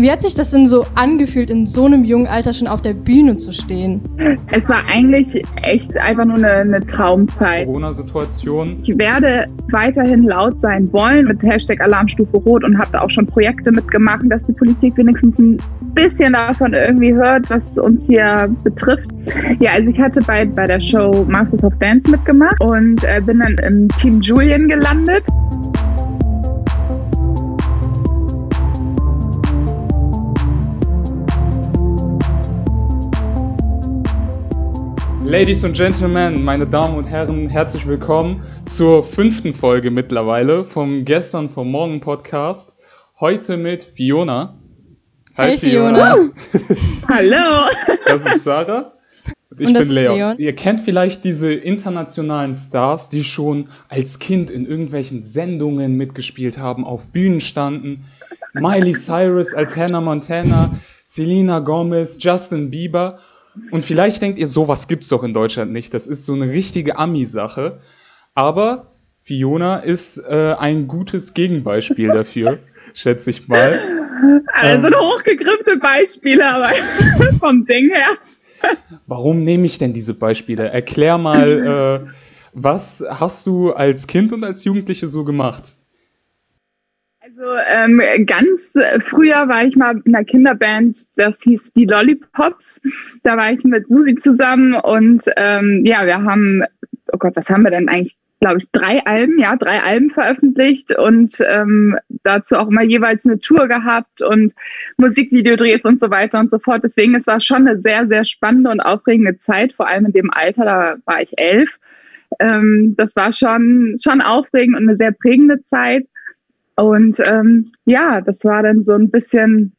Wie hat sich das denn so angefühlt, in so einem jungen Alter schon auf der Bühne zu stehen? Es war eigentlich echt einfach nur eine, eine Traumzeit. Corona-Situation. Ich werde weiterhin laut sein wollen mit Hashtag Alarmstufe Rot und habe da auch schon Projekte mitgemacht, dass die Politik wenigstens ein bisschen davon irgendwie hört, was uns hier betrifft. Ja, also ich hatte bei, bei der Show Masters of Dance mitgemacht und äh, bin dann im Team Julian gelandet. Ladies and Gentlemen, meine Damen und Herren, herzlich willkommen zur fünften Folge mittlerweile vom Gestern vom Morgen Podcast. Heute mit Fiona. Hi, hey, Fiona. Fiona. Hallo. Das ist Sarah. Und ich und bin Leon. Leon. Ihr kennt vielleicht diese internationalen Stars, die schon als Kind in irgendwelchen Sendungen mitgespielt haben, auf Bühnen standen. Miley Cyrus als Hannah Montana, Selena Gomez, Justin Bieber. Und vielleicht denkt ihr, sowas gibt's doch in Deutschland nicht. Das ist so eine richtige Ami-Sache. Aber Fiona ist äh, ein gutes Gegenbeispiel dafür, schätze ich mal. Also ähm, hochgegriffene Beispiele, aber vom Ding her. Warum nehme ich denn diese Beispiele? Erklär mal, äh, was hast du als Kind und als Jugendliche so gemacht? Also ähm, ganz früher war ich mal in einer Kinderband, das hieß die Lollipops. Da war ich mit Susi zusammen und ähm, ja, wir haben, oh Gott, was haben wir denn eigentlich? glaube ich, drei Alben, ja, drei Alben veröffentlicht und ähm, dazu auch immer jeweils eine Tour gehabt und Musikvideodrehs und so weiter und so fort. Deswegen ist das schon eine sehr, sehr spannende und aufregende Zeit, vor allem in dem Alter, da war ich elf. Ähm, das war schon, schon aufregend und eine sehr prägende Zeit. Und ähm, ja, das war dann so ein bisschen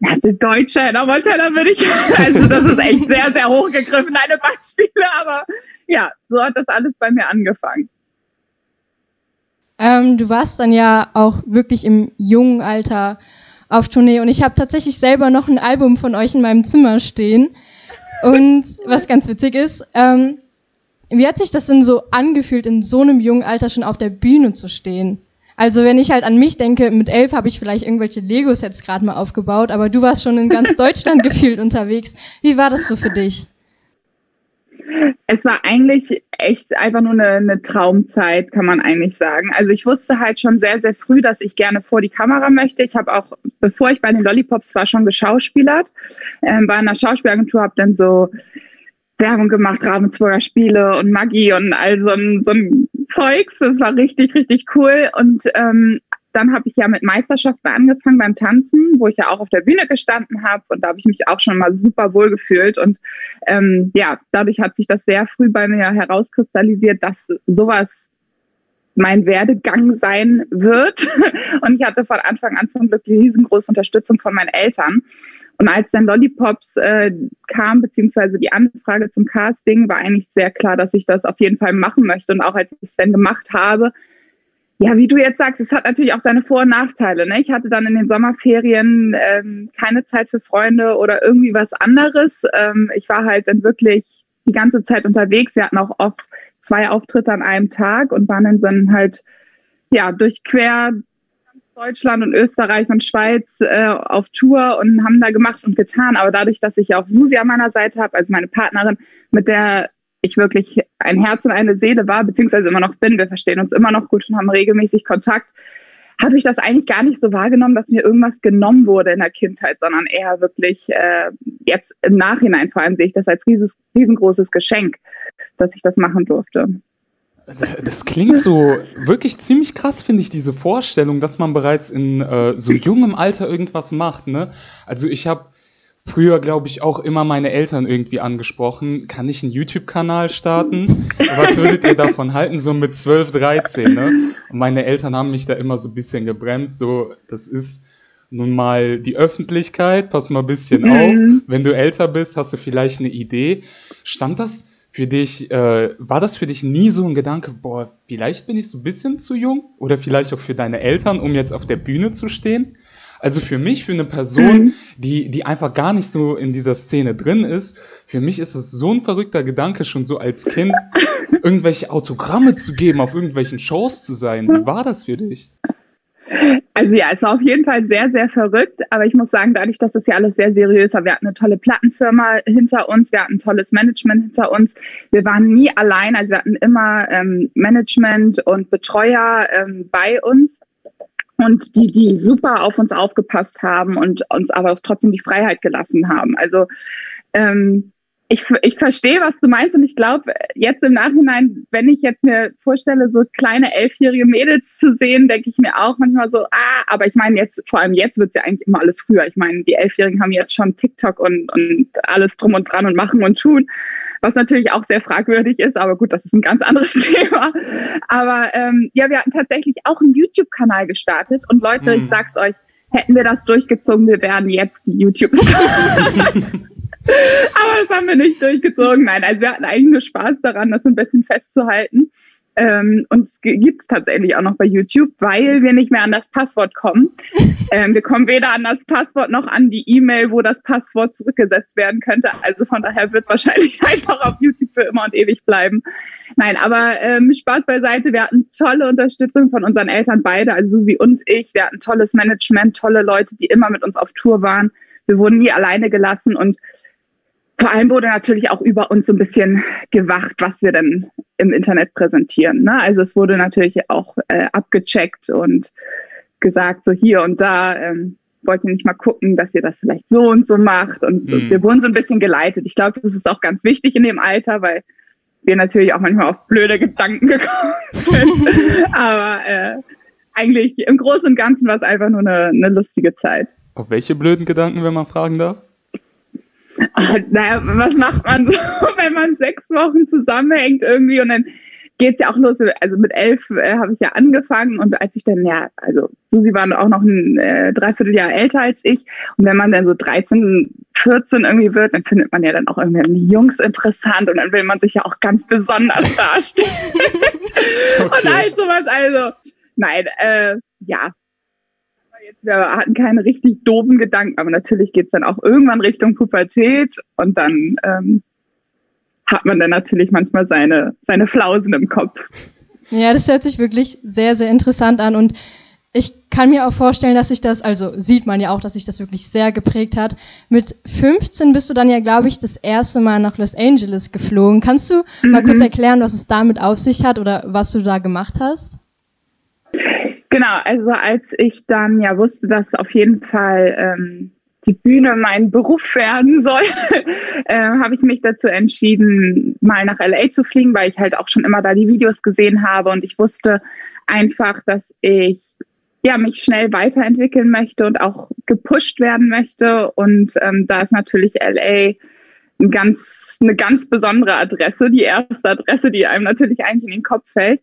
ja, die deutsche Hannah Montana würde ich, also das ist echt sehr, sehr hochgegriffen, eine Beispiele, aber ja, so hat das alles bei mir angefangen. Ähm, du warst dann ja auch wirklich im jungen Alter auf Tournee und ich habe tatsächlich selber noch ein Album von euch in meinem Zimmer stehen. Und was ganz witzig ist, ähm, wie hat sich das denn so angefühlt, in so einem jungen Alter schon auf der Bühne zu stehen? Also wenn ich halt an mich denke, mit elf habe ich vielleicht irgendwelche Lego-Sets gerade mal aufgebaut, aber du warst schon in ganz Deutschland gefühlt unterwegs. Wie war das so für dich? Es war eigentlich echt einfach nur eine, eine, Traumzeit, kann man eigentlich sagen. Also ich wusste halt schon sehr, sehr früh, dass ich gerne vor die Kamera möchte. Ich habe auch, bevor ich bei den Lollipops war, schon geschauspielert. Ähm, war in einer Schauspielagentur, habe dann so Werbung gemacht, Ravensburger Spiele und Maggi und all so ein, so ein Zeugs. Das war richtig, richtig cool. Und ähm, dann habe ich ja mit Meisterschaften angefangen beim Tanzen, wo ich ja auch auf der Bühne gestanden habe und da habe ich mich auch schon mal super wohl gefühlt und ähm, ja, dadurch hat sich das sehr früh bei mir herauskristallisiert, dass sowas mein Werdegang sein wird und ich hatte von Anfang an zum Glück riesengroße Unterstützung von meinen Eltern und als dann Lollipops äh, kam, beziehungsweise die Anfrage zum Casting, war eigentlich sehr klar, dass ich das auf jeden Fall machen möchte. Und auch als ich es dann gemacht habe, ja, wie du jetzt sagst, es hat natürlich auch seine Vor- und Nachteile. Ne? Ich hatte dann in den Sommerferien ähm, keine Zeit für Freunde oder irgendwie was anderes. Ähm, ich war halt dann wirklich die ganze Zeit unterwegs. Wir hatten auch oft zwei Auftritte an einem Tag und waren dann halt ja durch quer Deutschland und Österreich und Schweiz äh, auf Tour und haben da gemacht und getan. Aber dadurch, dass ich auch Susi an meiner Seite habe, also meine Partnerin, mit der ich wirklich ein Herz und eine Seele war, beziehungsweise immer noch bin, wir verstehen uns immer noch gut und haben regelmäßig Kontakt, habe ich das eigentlich gar nicht so wahrgenommen, dass mir irgendwas genommen wurde in der Kindheit, sondern eher wirklich äh, jetzt im Nachhinein vor allem sehe ich das als riesengroßes Geschenk, dass ich das machen durfte. Das klingt so wirklich ziemlich krass, finde ich, diese Vorstellung, dass man bereits in äh, so jungem Alter irgendwas macht. Ne? Also ich habe früher, glaube ich, auch immer meine Eltern irgendwie angesprochen. Kann ich einen YouTube-Kanal starten? Was würdet ihr davon halten? So mit 12, 13, ne? Und meine Eltern haben mich da immer so ein bisschen gebremst. So, das ist nun mal die Öffentlichkeit, pass mal ein bisschen mhm. auf. Wenn du älter bist, hast du vielleicht eine Idee. Stand das für dich, äh, war das für dich nie so ein Gedanke, boah, vielleicht bin ich so ein bisschen zu jung? Oder vielleicht auch für deine Eltern, um jetzt auf der Bühne zu stehen? Also für mich, für eine Person, mhm. die, die einfach gar nicht so in dieser Szene drin ist, für mich ist es so ein verrückter Gedanke, schon so als Kind irgendwelche Autogramme zu geben, auf irgendwelchen Shows zu sein. Wie war das für dich? Also ja, es war auf jeden Fall sehr, sehr verrückt, aber ich muss sagen, dadurch, dass das ja alles sehr seriös war, wir hatten eine tolle Plattenfirma hinter uns, wir hatten ein tolles Management hinter uns, wir waren nie allein, also wir hatten immer ähm, Management und Betreuer ähm, bei uns und die, die super auf uns aufgepasst haben und uns aber auch trotzdem die Freiheit gelassen haben. Also ähm, ich, ich verstehe, was du meinst und ich glaube, jetzt im Nachhinein, wenn ich jetzt mir vorstelle, so kleine elfjährige Mädels zu sehen, denke ich mir auch manchmal so, ah, aber ich meine jetzt, vor allem jetzt wird es ja eigentlich immer alles früher. Ich meine, die Elfjährigen haben jetzt schon TikTok und, und alles drum und dran und machen und tun, was natürlich auch sehr fragwürdig ist, aber gut, das ist ein ganz anderes Thema. Aber ähm, ja, wir hatten tatsächlich auch einen YouTube-Kanal gestartet und Leute, hm. ich sag's euch, hätten wir das durchgezogen, wir wären jetzt die YouTube-Stars. Aber das haben wir nicht durchgezogen. Nein, also wir hatten eigentlich nur Spaß daran, das ein bisschen festzuhalten. Ähm, und es gibt es tatsächlich auch noch bei YouTube, weil wir nicht mehr an das Passwort kommen. Ähm, wir kommen weder an das Passwort noch an die E-Mail, wo das Passwort zurückgesetzt werden könnte. Also von daher wird es wahrscheinlich einfach auf YouTube für immer und ewig bleiben. Nein, aber ähm, Spaß beiseite. Wir hatten tolle Unterstützung von unseren Eltern beide, also Susi und ich. Wir hatten tolles Management, tolle Leute, die immer mit uns auf Tour waren. Wir wurden nie alleine gelassen und vor allem wurde natürlich auch über uns so ein bisschen gewacht, was wir denn im Internet präsentieren. Ne? Also es wurde natürlich auch äh, abgecheckt und gesagt, so hier und da ähm, wollt ihr nicht mal gucken, dass ihr das vielleicht so und so macht. Und mhm. wir wurden so ein bisschen geleitet. Ich glaube, das ist auch ganz wichtig in dem Alter, weil wir natürlich auch manchmal auf blöde Gedanken gekommen sind. Aber äh, eigentlich im Großen und Ganzen war es einfach nur eine, eine lustige Zeit. Auf welche blöden Gedanken, wenn man fragen darf? Ach, naja, was macht man so, wenn man sechs Wochen zusammenhängt irgendwie und dann geht es ja auch los. Also mit elf äh, habe ich ja angefangen und als ich dann, ja, also Susi war auch noch ein äh, Dreivierteljahr älter als ich und wenn man dann so 13, 14 irgendwie wird, dann findet man ja dann auch irgendwie die Jungs interessant und dann will man sich ja auch ganz besonders darstellen. okay. Und all sowas, also nein, äh, ja, wir hatten keine richtig doofen Gedanken, aber natürlich geht es dann auch irgendwann Richtung Pubertät und dann ähm, hat man dann natürlich manchmal seine, seine Flausen im Kopf. Ja, das hört sich wirklich sehr, sehr interessant an und ich kann mir auch vorstellen, dass sich das, also sieht man ja auch, dass sich das wirklich sehr geprägt hat. Mit 15 bist du dann ja, glaube ich, das erste Mal nach Los Angeles geflogen. Kannst du mhm. mal kurz erklären, was es damit auf sich hat oder was du da gemacht hast? Genau, also als ich dann ja wusste, dass auf jeden Fall ähm, die Bühne mein Beruf werden soll, äh, habe ich mich dazu entschieden, mal nach LA zu fliegen, weil ich halt auch schon immer da die Videos gesehen habe und ich wusste einfach, dass ich ja mich schnell weiterentwickeln möchte und auch gepusht werden möchte und ähm, da ist natürlich LA ein ganz, eine ganz besondere Adresse, die erste Adresse, die einem natürlich eigentlich in den Kopf fällt.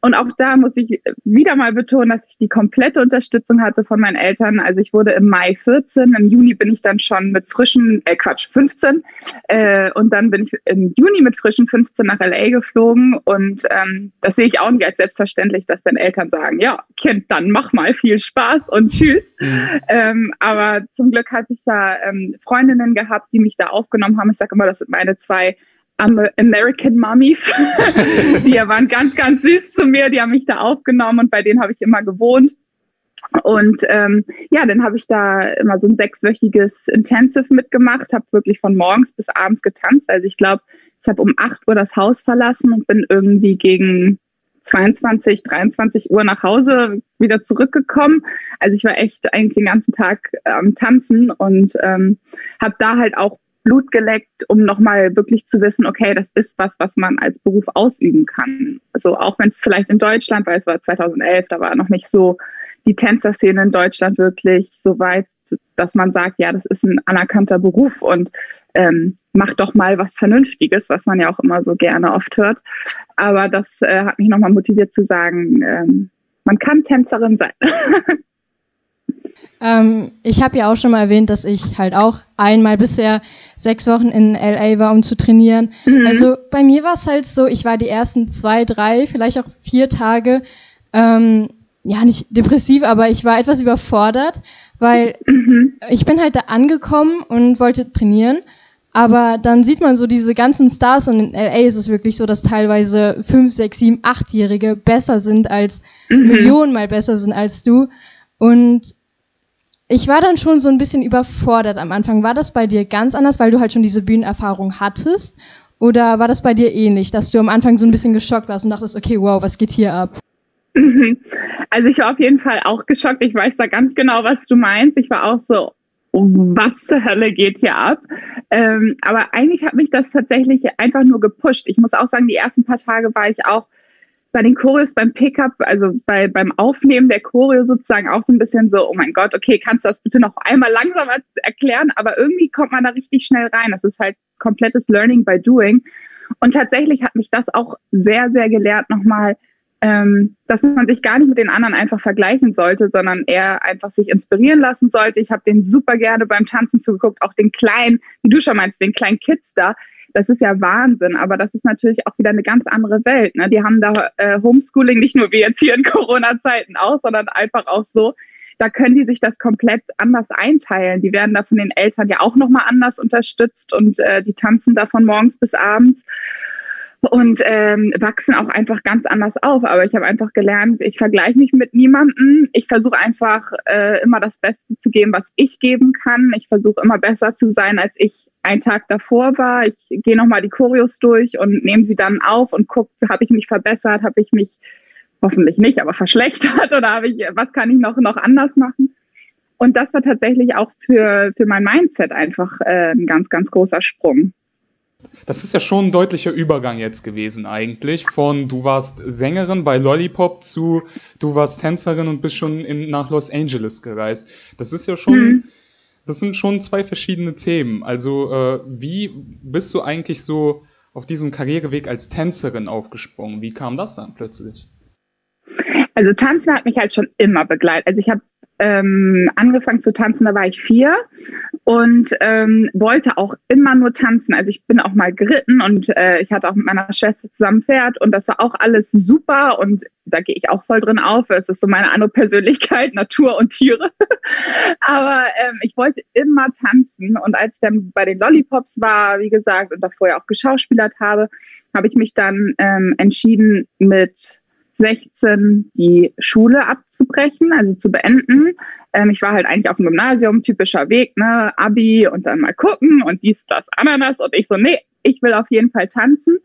Und auch da muss ich wieder mal betonen, dass ich die komplette Unterstützung hatte von meinen Eltern. Also ich wurde im Mai 14, im Juni bin ich dann schon mit frischen, äh Quatsch, 15. Äh, und dann bin ich im Juni mit frischen 15 nach LA geflogen. Und ähm, das sehe ich auch nicht als selbstverständlich, dass dann Eltern sagen, ja, Kind, dann mach mal viel Spaß und tschüss. Mhm. Ähm, aber zum Glück hatte ich da ähm, Freundinnen gehabt, die mich da aufgenommen haben. Ich sage immer, das sind meine zwei American Mummies. die waren ganz, ganz süß zu mir. Die haben mich da aufgenommen und bei denen habe ich immer gewohnt. Und ähm, ja, dann habe ich da immer so ein sechswöchiges Intensive mitgemacht, habe wirklich von morgens bis abends getanzt. Also ich glaube, ich habe um 8 Uhr das Haus verlassen und bin irgendwie gegen 22, 23 Uhr nach Hause wieder zurückgekommen. Also ich war echt eigentlich den ganzen Tag am Tanzen und ähm, habe da halt auch Blut geleckt, um nochmal wirklich zu wissen, okay, das ist was, was man als Beruf ausüben kann. Also auch wenn es vielleicht in Deutschland, weil es war 2011, da war noch nicht so die Tänzerszene in Deutschland wirklich so weit, dass man sagt, ja, das ist ein anerkannter Beruf und ähm, mach doch mal was Vernünftiges, was man ja auch immer so gerne oft hört. Aber das äh, hat mich nochmal motiviert zu sagen, ähm, man kann Tänzerin sein. Ähm, ich habe ja auch schon mal erwähnt, dass ich halt auch einmal bisher sechs Wochen in LA war, um zu trainieren. Mhm. Also bei mir war es halt so, ich war die ersten zwei, drei, vielleicht auch vier Tage, ähm, ja nicht depressiv, aber ich war etwas überfordert, weil mhm. ich bin halt da angekommen und wollte trainieren. Aber dann sieht man so diese ganzen Stars und in LA ist es wirklich so, dass teilweise fünf, sechs, sieben, achtjährige besser sind als mhm. Millionen mal besser sind als du. Und ich war dann schon so ein bisschen überfordert am Anfang. War das bei dir ganz anders, weil du halt schon diese Bühnenerfahrung hattest? Oder war das bei dir ähnlich, dass du am Anfang so ein bisschen geschockt warst und dachtest, okay, wow, was geht hier ab? Also ich war auf jeden Fall auch geschockt. Ich weiß da ganz genau, was du meinst. Ich war auch so, was zur Hölle geht hier ab? Ähm, aber eigentlich hat mich das tatsächlich einfach nur gepusht. Ich muss auch sagen, die ersten paar Tage war ich auch bei den Choreos beim Pickup, also bei, beim Aufnehmen der Choreo sozusagen auch so ein bisschen so, oh mein Gott, okay, kannst du das bitte noch einmal langsamer erklären? Aber irgendwie kommt man da richtig schnell rein. Das ist halt komplettes Learning by Doing. Und tatsächlich hat mich das auch sehr, sehr gelehrt, nochmal ähm, dass man sich gar nicht mit den anderen einfach vergleichen sollte, sondern eher einfach sich inspirieren lassen sollte. Ich habe den super gerne beim Tanzen zugeguckt, auch den kleinen, wie du schon meinst, den kleinen Kids da. Das ist ja Wahnsinn, aber das ist natürlich auch wieder eine ganz andere Welt. Ne? Die haben da äh, Homeschooling nicht nur wie jetzt hier in Corona-Zeiten auch, sondern einfach auch so. Da können die sich das komplett anders einteilen. Die werden da von den Eltern ja auch nochmal anders unterstützt und äh, die tanzen da von morgens bis abends und ähm, wachsen auch einfach ganz anders auf. Aber ich habe einfach gelernt, ich vergleiche mich mit niemandem. Ich versuche einfach äh, immer das Beste zu geben, was ich geben kann. Ich versuche immer besser zu sein, als ich einen Tag davor war. Ich gehe nochmal die Choreos durch und nehme sie dann auf und gucke, habe ich mich verbessert, habe ich mich hoffentlich nicht, aber verschlechtert oder habe ich, was kann ich noch, noch anders machen? Und das war tatsächlich auch für, für mein Mindset einfach äh, ein ganz, ganz großer Sprung. Das ist ja schon ein deutlicher Übergang jetzt gewesen eigentlich. Von du warst Sängerin bei Lollipop zu du warst Tänzerin und bist schon in, nach Los Angeles gereist. Das ist ja schon, mhm. das sind schon zwei verschiedene Themen. Also äh, wie bist du eigentlich so auf diesen Karriereweg als Tänzerin aufgesprungen? Wie kam das dann plötzlich? Also Tanzen hat mich halt schon immer begleitet. Also ich habe ähm, angefangen zu tanzen, da war ich vier und ähm, wollte auch immer nur tanzen. Also ich bin auch mal geritten und äh, ich hatte auch mit meiner Schwester zusammen Pferd und das war auch alles super und da gehe ich auch voll drin auf. Es ist so meine andere Persönlichkeit, Natur und Tiere. Aber ähm, ich wollte immer tanzen und als ich dann bei den Lollipops war, wie gesagt, und davor ja auch geschauspielert habe, habe ich mich dann ähm, entschieden mit 16 die Schule abzubrechen, also zu beenden. Ähm, ich war halt eigentlich auf dem Gymnasium, typischer Weg, ne, Abi und dann mal gucken und dies, das, Ananas. Und ich so, nee, ich will auf jeden Fall tanzen.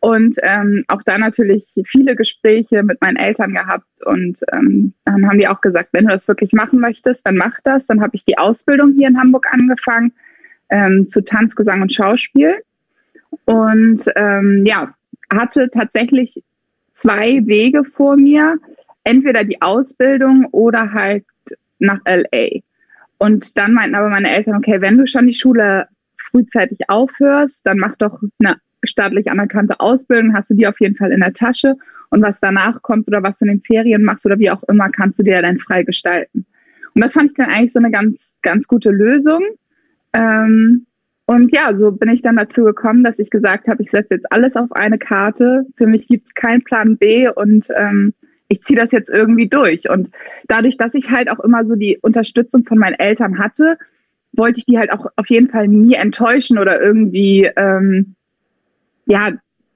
Und ähm, auch da natürlich viele Gespräche mit meinen Eltern gehabt. Und ähm, dann haben die auch gesagt, wenn du das wirklich machen möchtest, dann mach das. Dann habe ich die Ausbildung hier in Hamburg angefangen ähm, zu Tanz, Gesang und Schauspiel. Und ähm, ja, hatte tatsächlich zwei Wege vor mir. Entweder die Ausbildung oder halt nach LA. Und dann meinten aber meine Eltern, okay, wenn du schon die Schule frühzeitig aufhörst, dann mach doch eine staatlich anerkannte Ausbildung, hast du die auf jeden Fall in der Tasche. Und was danach kommt oder was du in den Ferien machst oder wie auch immer, kannst du dir dann frei gestalten. Und das fand ich dann eigentlich so eine ganz, ganz gute Lösung. Ähm, und ja, so bin ich dann dazu gekommen, dass ich gesagt habe, ich setze jetzt alles auf eine Karte. Für mich gibt es keinen Plan B und ähm, ich ziehe das jetzt irgendwie durch. Und dadurch, dass ich halt auch immer so die Unterstützung von meinen Eltern hatte, wollte ich die halt auch auf jeden Fall nie enttäuschen oder irgendwie, ähm, ja,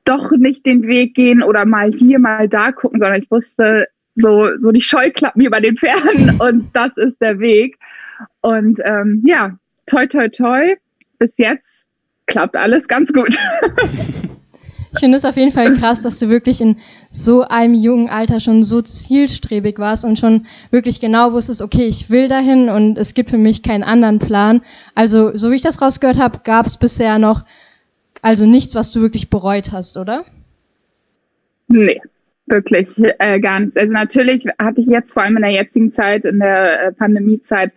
doch nicht den Weg gehen oder mal hier, mal da gucken, sondern ich wusste so, so die Scheuklappen über den Pferden und das ist der Weg. Und ähm, ja, toi, toi, toi bis jetzt klappt alles ganz gut. Ich finde es auf jeden Fall krass, dass du wirklich in so einem jungen Alter schon so zielstrebig warst und schon wirklich genau wusstest, okay, ich will dahin und es gibt für mich keinen anderen Plan. Also, so wie ich das rausgehört habe, gab es bisher noch also nichts, was du wirklich bereut hast, oder? Nee, wirklich äh, gar nichts. Also natürlich hatte ich jetzt vor allem in der jetzigen Zeit, in der äh, Pandemiezeit,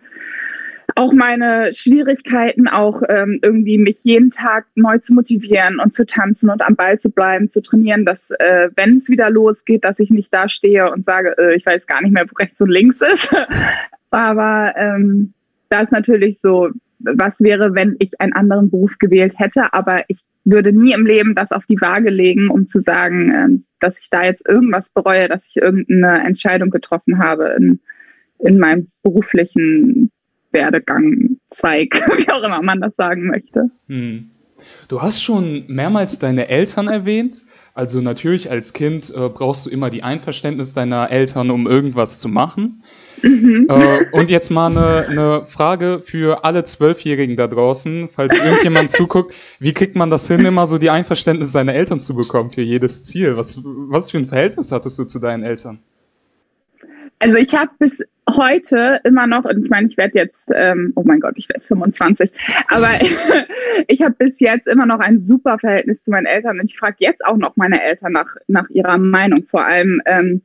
auch meine Schwierigkeiten, auch ähm, irgendwie mich jeden Tag neu zu motivieren und zu tanzen und am Ball zu bleiben, zu trainieren, dass äh, wenn es wieder losgeht, dass ich nicht da stehe und sage, äh, ich weiß gar nicht mehr, wo rechts und links ist. Aber ähm, da ist natürlich so, was wäre, wenn ich einen anderen Beruf gewählt hätte, aber ich würde nie im Leben das auf die Waage legen, um zu sagen, äh, dass ich da jetzt irgendwas bereue, dass ich irgendeine Entscheidung getroffen habe in, in meinem beruflichen Werdegang, Zweig, wie auch immer man das sagen möchte. Hm. Du hast schon mehrmals deine Eltern erwähnt. Also natürlich als Kind äh, brauchst du immer die Einverständnis deiner Eltern, um irgendwas zu machen. Mhm. Äh, und jetzt mal eine, eine Frage für alle Zwölfjährigen da draußen, falls irgendjemand zuguckt, wie kriegt man das hin, immer so die Einverständnis seiner Eltern zu bekommen für jedes Ziel? Was, was für ein Verhältnis hattest du zu deinen Eltern? Also ich habe bis heute immer noch, und ich meine, ich werde jetzt, ähm, oh mein Gott, ich werde 25, aber ich habe bis jetzt immer noch ein super Verhältnis zu meinen Eltern und ich frage jetzt auch noch meine Eltern nach, nach ihrer Meinung. Vor allem, ähm,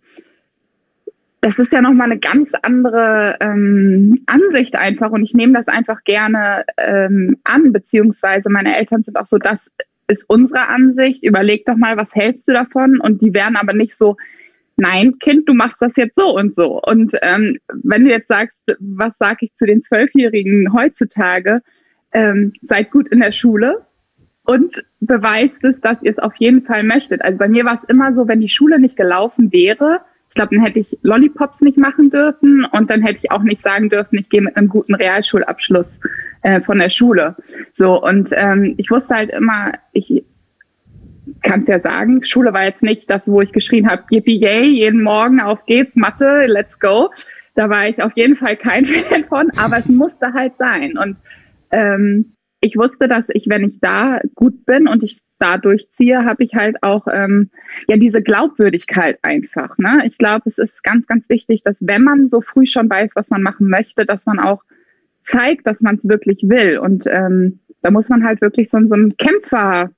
das ist ja nochmal eine ganz andere ähm, Ansicht einfach und ich nehme das einfach gerne ähm, an, beziehungsweise meine Eltern sind auch so, das ist unsere Ansicht, überleg doch mal, was hältst du davon? Und die werden aber nicht so, nein, Kind, du machst das jetzt so und so. Und ähm, wenn du jetzt sagst, was sage ich zu den Zwölfjährigen heutzutage, ähm, seid gut in der Schule und beweist es, dass ihr es auf jeden Fall möchtet. Also bei mir war es immer so, wenn die Schule nicht gelaufen wäre, ich glaube, dann hätte ich Lollipops nicht machen dürfen und dann hätte ich auch nicht sagen dürfen, ich gehe mit einem guten Realschulabschluss äh, von der Schule. So, und ähm, ich wusste halt immer, ich kann es ja sagen, Schule war jetzt nicht das, wo ich geschrien habe, yippie yay, jeden Morgen auf geht's, Mathe, let's go. Da war ich auf jeden Fall kein Fan von, aber es musste halt sein. Und ähm, ich wusste, dass ich, wenn ich da gut bin und ich da durchziehe, habe ich halt auch ähm, ja diese Glaubwürdigkeit einfach. Ne? Ich glaube, es ist ganz, ganz wichtig, dass wenn man so früh schon weiß, was man machen möchte, dass man auch zeigt, dass man es wirklich will. Und ähm, da muss man halt wirklich so, so ein Kämpfer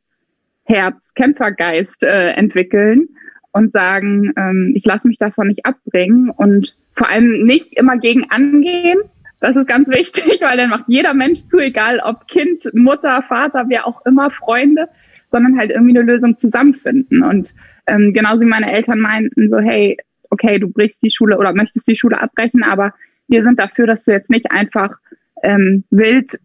Herz, Kämpfergeist äh, entwickeln und sagen, ähm, ich lasse mich davon nicht abbringen und vor allem nicht immer gegen angehen. Das ist ganz wichtig, weil dann macht jeder Mensch zu, egal ob Kind, Mutter, Vater, wer auch immer, Freunde, sondern halt irgendwie eine Lösung zusammenfinden. Und ähm, genauso wie meine Eltern meinten, so, hey, okay, du brichst die Schule oder möchtest die Schule abbrechen, aber wir sind dafür, dass du jetzt nicht einfach ähm, wild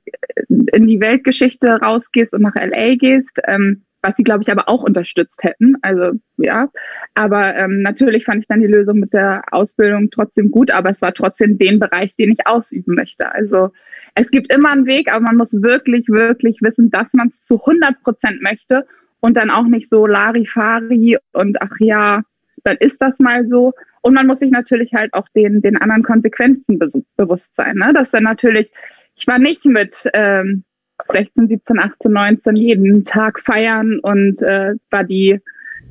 in die Weltgeschichte rausgehst und nach LA gehst. Ähm, was sie, glaube ich, aber auch unterstützt hätten. Also ja, aber ähm, natürlich fand ich dann die Lösung mit der Ausbildung trotzdem gut, aber es war trotzdem den Bereich, den ich ausüben möchte. Also es gibt immer einen Weg, aber man muss wirklich, wirklich wissen, dass man es zu 100 Prozent möchte und dann auch nicht so Larifari und ach ja, dann ist das mal so. Und man muss sich natürlich halt auch den, den anderen Konsequenzen be bewusst sein. Ne? Dass dann natürlich, ich war nicht mit ähm, 16, 17, 18, 19 jeden Tag feiern und äh, war die,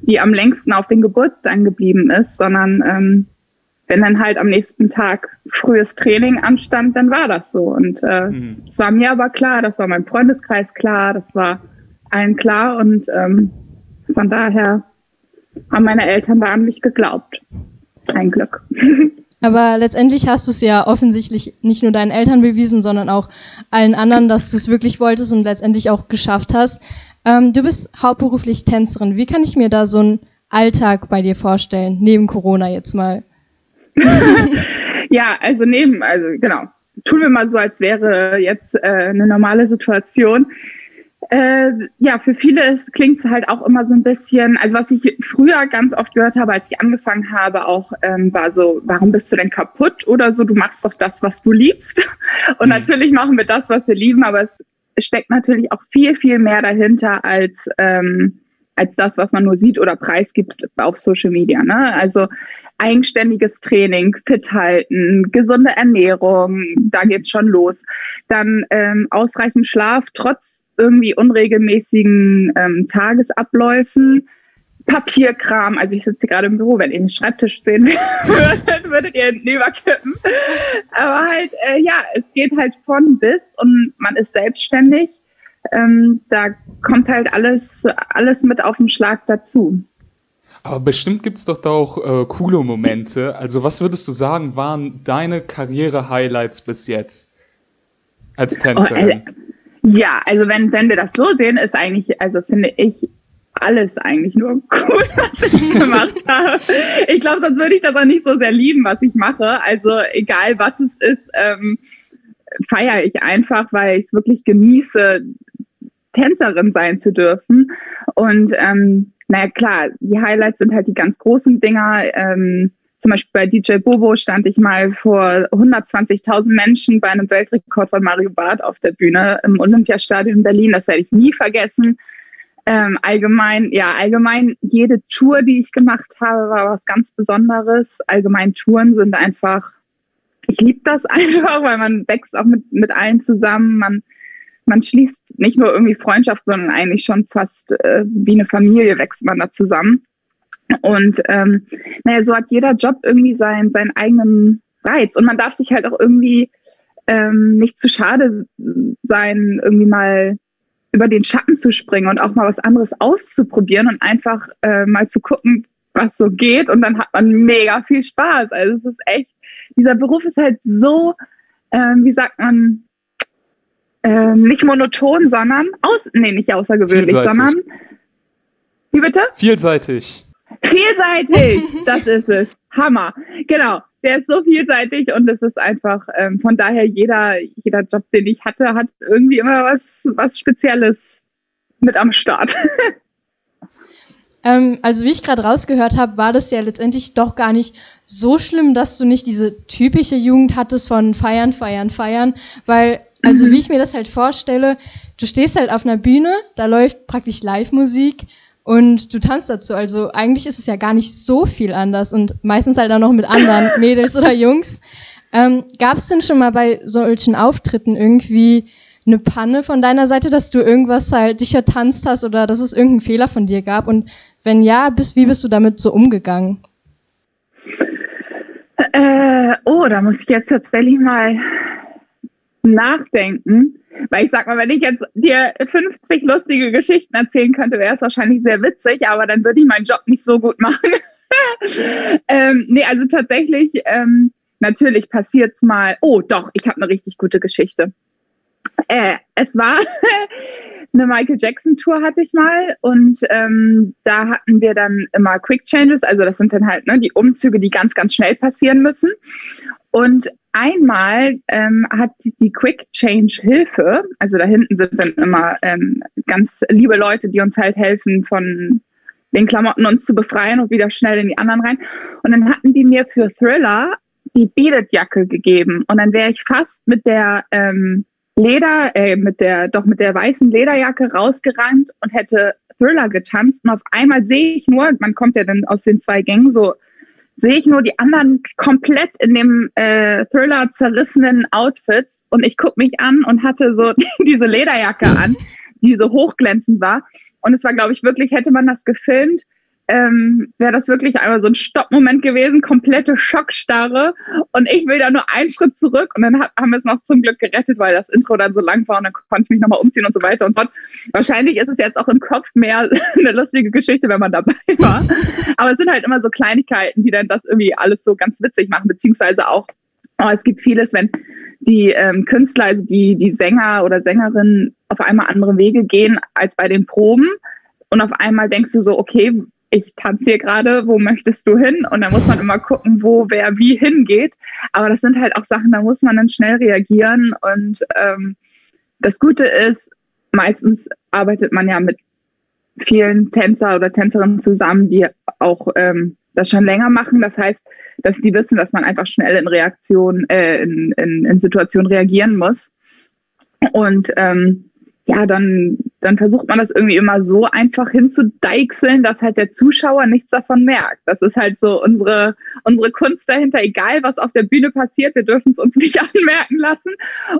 die am längsten auf den Geburtstag geblieben ist, sondern ähm, wenn dann halt am nächsten Tag frühes Training anstand, dann war das so. Und äh, mhm. das war mir aber klar, das war meinem Freundeskreis klar, das war allen klar und ähm, von daher haben meine Eltern da an mich geglaubt. Ein Glück. Aber letztendlich hast du es ja offensichtlich nicht nur deinen Eltern bewiesen, sondern auch allen anderen, dass du es wirklich wolltest und letztendlich auch geschafft hast. Ähm, du bist hauptberuflich Tänzerin. Wie kann ich mir da so einen Alltag bei dir vorstellen, neben Corona jetzt mal? ja, also neben, also genau. Tun wir mal so, als wäre jetzt äh, eine normale Situation. Äh, ja, für viele klingt es halt auch immer so ein bisschen, also was ich früher ganz oft gehört habe, als ich angefangen habe, auch ähm, war so, warum bist du denn kaputt oder so, du machst doch das, was du liebst. Und mhm. natürlich machen wir das, was wir lieben, aber es steckt natürlich auch viel, viel mehr dahinter als, ähm, als das, was man nur sieht oder preisgibt auf Social Media. Ne? Also eigenständiges Training, fit halten, gesunde Ernährung, da geht's schon los. Dann ähm, ausreichend Schlaf, trotz irgendwie unregelmäßigen ähm, Tagesabläufen. Papierkram, also ich sitze gerade im Büro, wenn ihr den Schreibtisch sehen würdet, würdet ihr hinten überkippen. Aber halt, äh, ja, es geht halt von bis und man ist selbstständig. Ähm, da kommt halt alles, alles mit auf den Schlag dazu. Aber bestimmt gibt es doch da auch äh, coole Momente. Also was würdest du sagen, waren deine Karriere-Highlights bis jetzt als Tänzerin? Oh, äh, ja, also wenn, wenn wir das so sehen, ist eigentlich, also finde ich alles eigentlich nur cool, was ich gemacht habe. Ich glaube, sonst würde ich das auch nicht so sehr lieben, was ich mache. Also egal, was es ist, ähm, feiere ich einfach, weil ich es wirklich genieße, Tänzerin sein zu dürfen. Und ähm, naja, klar, die Highlights sind halt die ganz großen Dinger. Ähm, zum Beispiel bei DJ Bobo stand ich mal vor 120.000 Menschen bei einem Weltrekord von Mario Barth auf der Bühne im Olympiastadion in Berlin. Das werde ich nie vergessen. Ähm, allgemein, ja, allgemein jede Tour, die ich gemacht habe, war was ganz Besonderes. Allgemein Touren sind einfach, ich liebe das einfach, weil man wächst auch mit, mit allen zusammen. Man, man schließt nicht nur irgendwie Freundschaft, sondern eigentlich schon fast äh, wie eine Familie wächst man da zusammen. Und ähm, naja, so hat jeder Job irgendwie sein, seinen eigenen Reiz. Und man darf sich halt auch irgendwie ähm, nicht zu schade sein, irgendwie mal über den Schatten zu springen und auch mal was anderes auszuprobieren und einfach äh, mal zu gucken, was so geht. Und dann hat man mega viel Spaß. Also es ist echt, dieser Beruf ist halt so, ähm, wie sagt man, ähm, nicht monoton, sondern aus, nee, nicht außergewöhnlich, Vielseitig. sondern wie bitte? Vielseitig. Vielseitig, das ist es. Hammer. Genau. Der ist so vielseitig und es ist einfach, ähm, von daher jeder, jeder Job, den ich hatte, hat irgendwie immer was, was Spezielles mit am Start. Ähm, also wie ich gerade rausgehört habe, war das ja letztendlich doch gar nicht so schlimm, dass du nicht diese typische Jugend hattest von feiern, feiern, feiern, weil, also mhm. wie ich mir das halt vorstelle, du stehst halt auf einer Bühne, da läuft praktisch Live-Musik und du tanzt dazu. Also eigentlich ist es ja gar nicht so viel anders und meistens halt auch noch mit anderen Mädels oder Jungs. Ähm, Gab es denn schon mal bei solchen Auftritten irgendwie eine Panne von deiner Seite, dass du irgendwas halt dich ertanzt hast oder dass es irgendeinen Fehler von dir gab? Und wenn ja, bist, wie bist du damit so umgegangen? Äh, oh, da muss ich jetzt tatsächlich mal nachdenken. Weil ich sag mal, wenn ich jetzt dir 50 lustige Geschichten erzählen könnte, wäre es wahrscheinlich sehr witzig, aber dann würde ich meinen Job nicht so gut machen. ähm, nee, also tatsächlich, ähm, natürlich passiert es mal. Oh, doch, ich habe eine richtig gute Geschichte. Äh, es war eine Michael Jackson Tour hatte ich mal und ähm, da hatten wir dann immer Quick Changes, also das sind dann halt ne, die Umzüge, die ganz, ganz schnell passieren müssen. Und einmal ähm, hat die Quick Change Hilfe, also da hinten sind dann immer ähm, ganz liebe Leute, die uns halt helfen, von den Klamotten uns zu befreien und wieder schnell in die anderen rein. Und dann hatten die mir für Thriller die Beaded-Jacke gegeben. Und dann wäre ich fast mit der ähm, Leder, äh, mit der, doch mit der weißen Lederjacke rausgerannt und hätte Thriller getanzt. Und auf einmal sehe ich nur, man kommt ja dann aus den zwei Gängen so sehe ich nur die anderen komplett in dem äh, Thriller zerrissenen Outfits und ich gucke mich an und hatte so diese Lederjacke an, die so hochglänzend war. Und es war, glaube ich, wirklich, hätte man das gefilmt, ähm, wäre das wirklich einmal so ein Stoppmoment gewesen, komplette Schockstarre. Und ich will da nur einen Schritt zurück und dann hat, haben wir es noch zum Glück gerettet, weil das Intro dann so lang war und dann konnte ich mich nochmal umziehen und so weiter und fort. Wahrscheinlich ist es jetzt auch im Kopf mehr eine lustige Geschichte, wenn man dabei war. Aber es sind halt immer so Kleinigkeiten, die dann das irgendwie alles so ganz witzig machen, beziehungsweise auch, oh, es gibt vieles, wenn die ähm, Künstler, also die, die Sänger oder Sängerinnen auf einmal andere Wege gehen als bei den Proben. Und auf einmal denkst du so, okay, ich tanze hier gerade, wo möchtest du hin? Und da muss man immer gucken, wo wer wie hingeht. Aber das sind halt auch Sachen, da muss man dann schnell reagieren. Und ähm, das Gute ist, meistens arbeitet man ja mit vielen Tänzer oder Tänzerinnen zusammen, die auch ähm, das schon länger machen. Das heißt, dass die wissen, dass man einfach schnell in Reaktion, äh, in, in, in Situationen reagieren muss. Und ähm, ja, dann, dann versucht man das irgendwie immer so einfach hinzudeichseln, dass halt der Zuschauer nichts davon merkt. Das ist halt so unsere, unsere Kunst dahinter, egal was auf der Bühne passiert, wir dürfen es uns nicht anmerken lassen.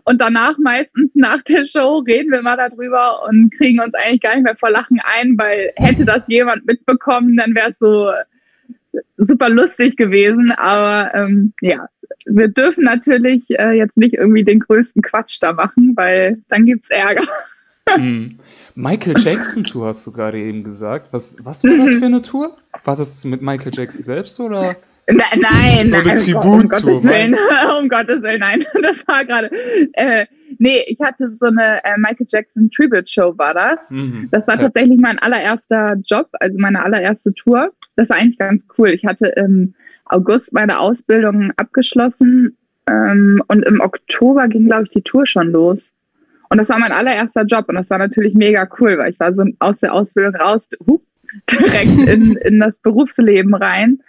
Und danach meistens nach der Show reden wir mal darüber und kriegen uns eigentlich gar nicht mehr vor Lachen ein, weil hätte das jemand mitbekommen, dann wäre es so super lustig gewesen. Aber ähm, ja, wir dürfen natürlich äh, jetzt nicht irgendwie den größten Quatsch da machen, weil dann gibt's Ärger. Hm. Michael Jackson Tour hast du gerade eben gesagt. Was, was war das für eine Tour? War das mit Michael Jackson selbst oder? Nein, nein, so eine nein, Tribut um, Gottes Willen, um Gottes Willen, nein, das war gerade, äh, nee, ich hatte so eine äh, Michael Jackson Tribute Show war das. Mhm. Das war ja. tatsächlich mein allererster Job, also meine allererste Tour. Das war eigentlich ganz cool. Ich hatte im August meine Ausbildung abgeschlossen ähm, und im Oktober ging, glaube ich, die Tour schon los. Und das war mein allererster Job und das war natürlich mega cool, weil ich war so aus der Ausbildung raus, hup, direkt in, in das Berufsleben rein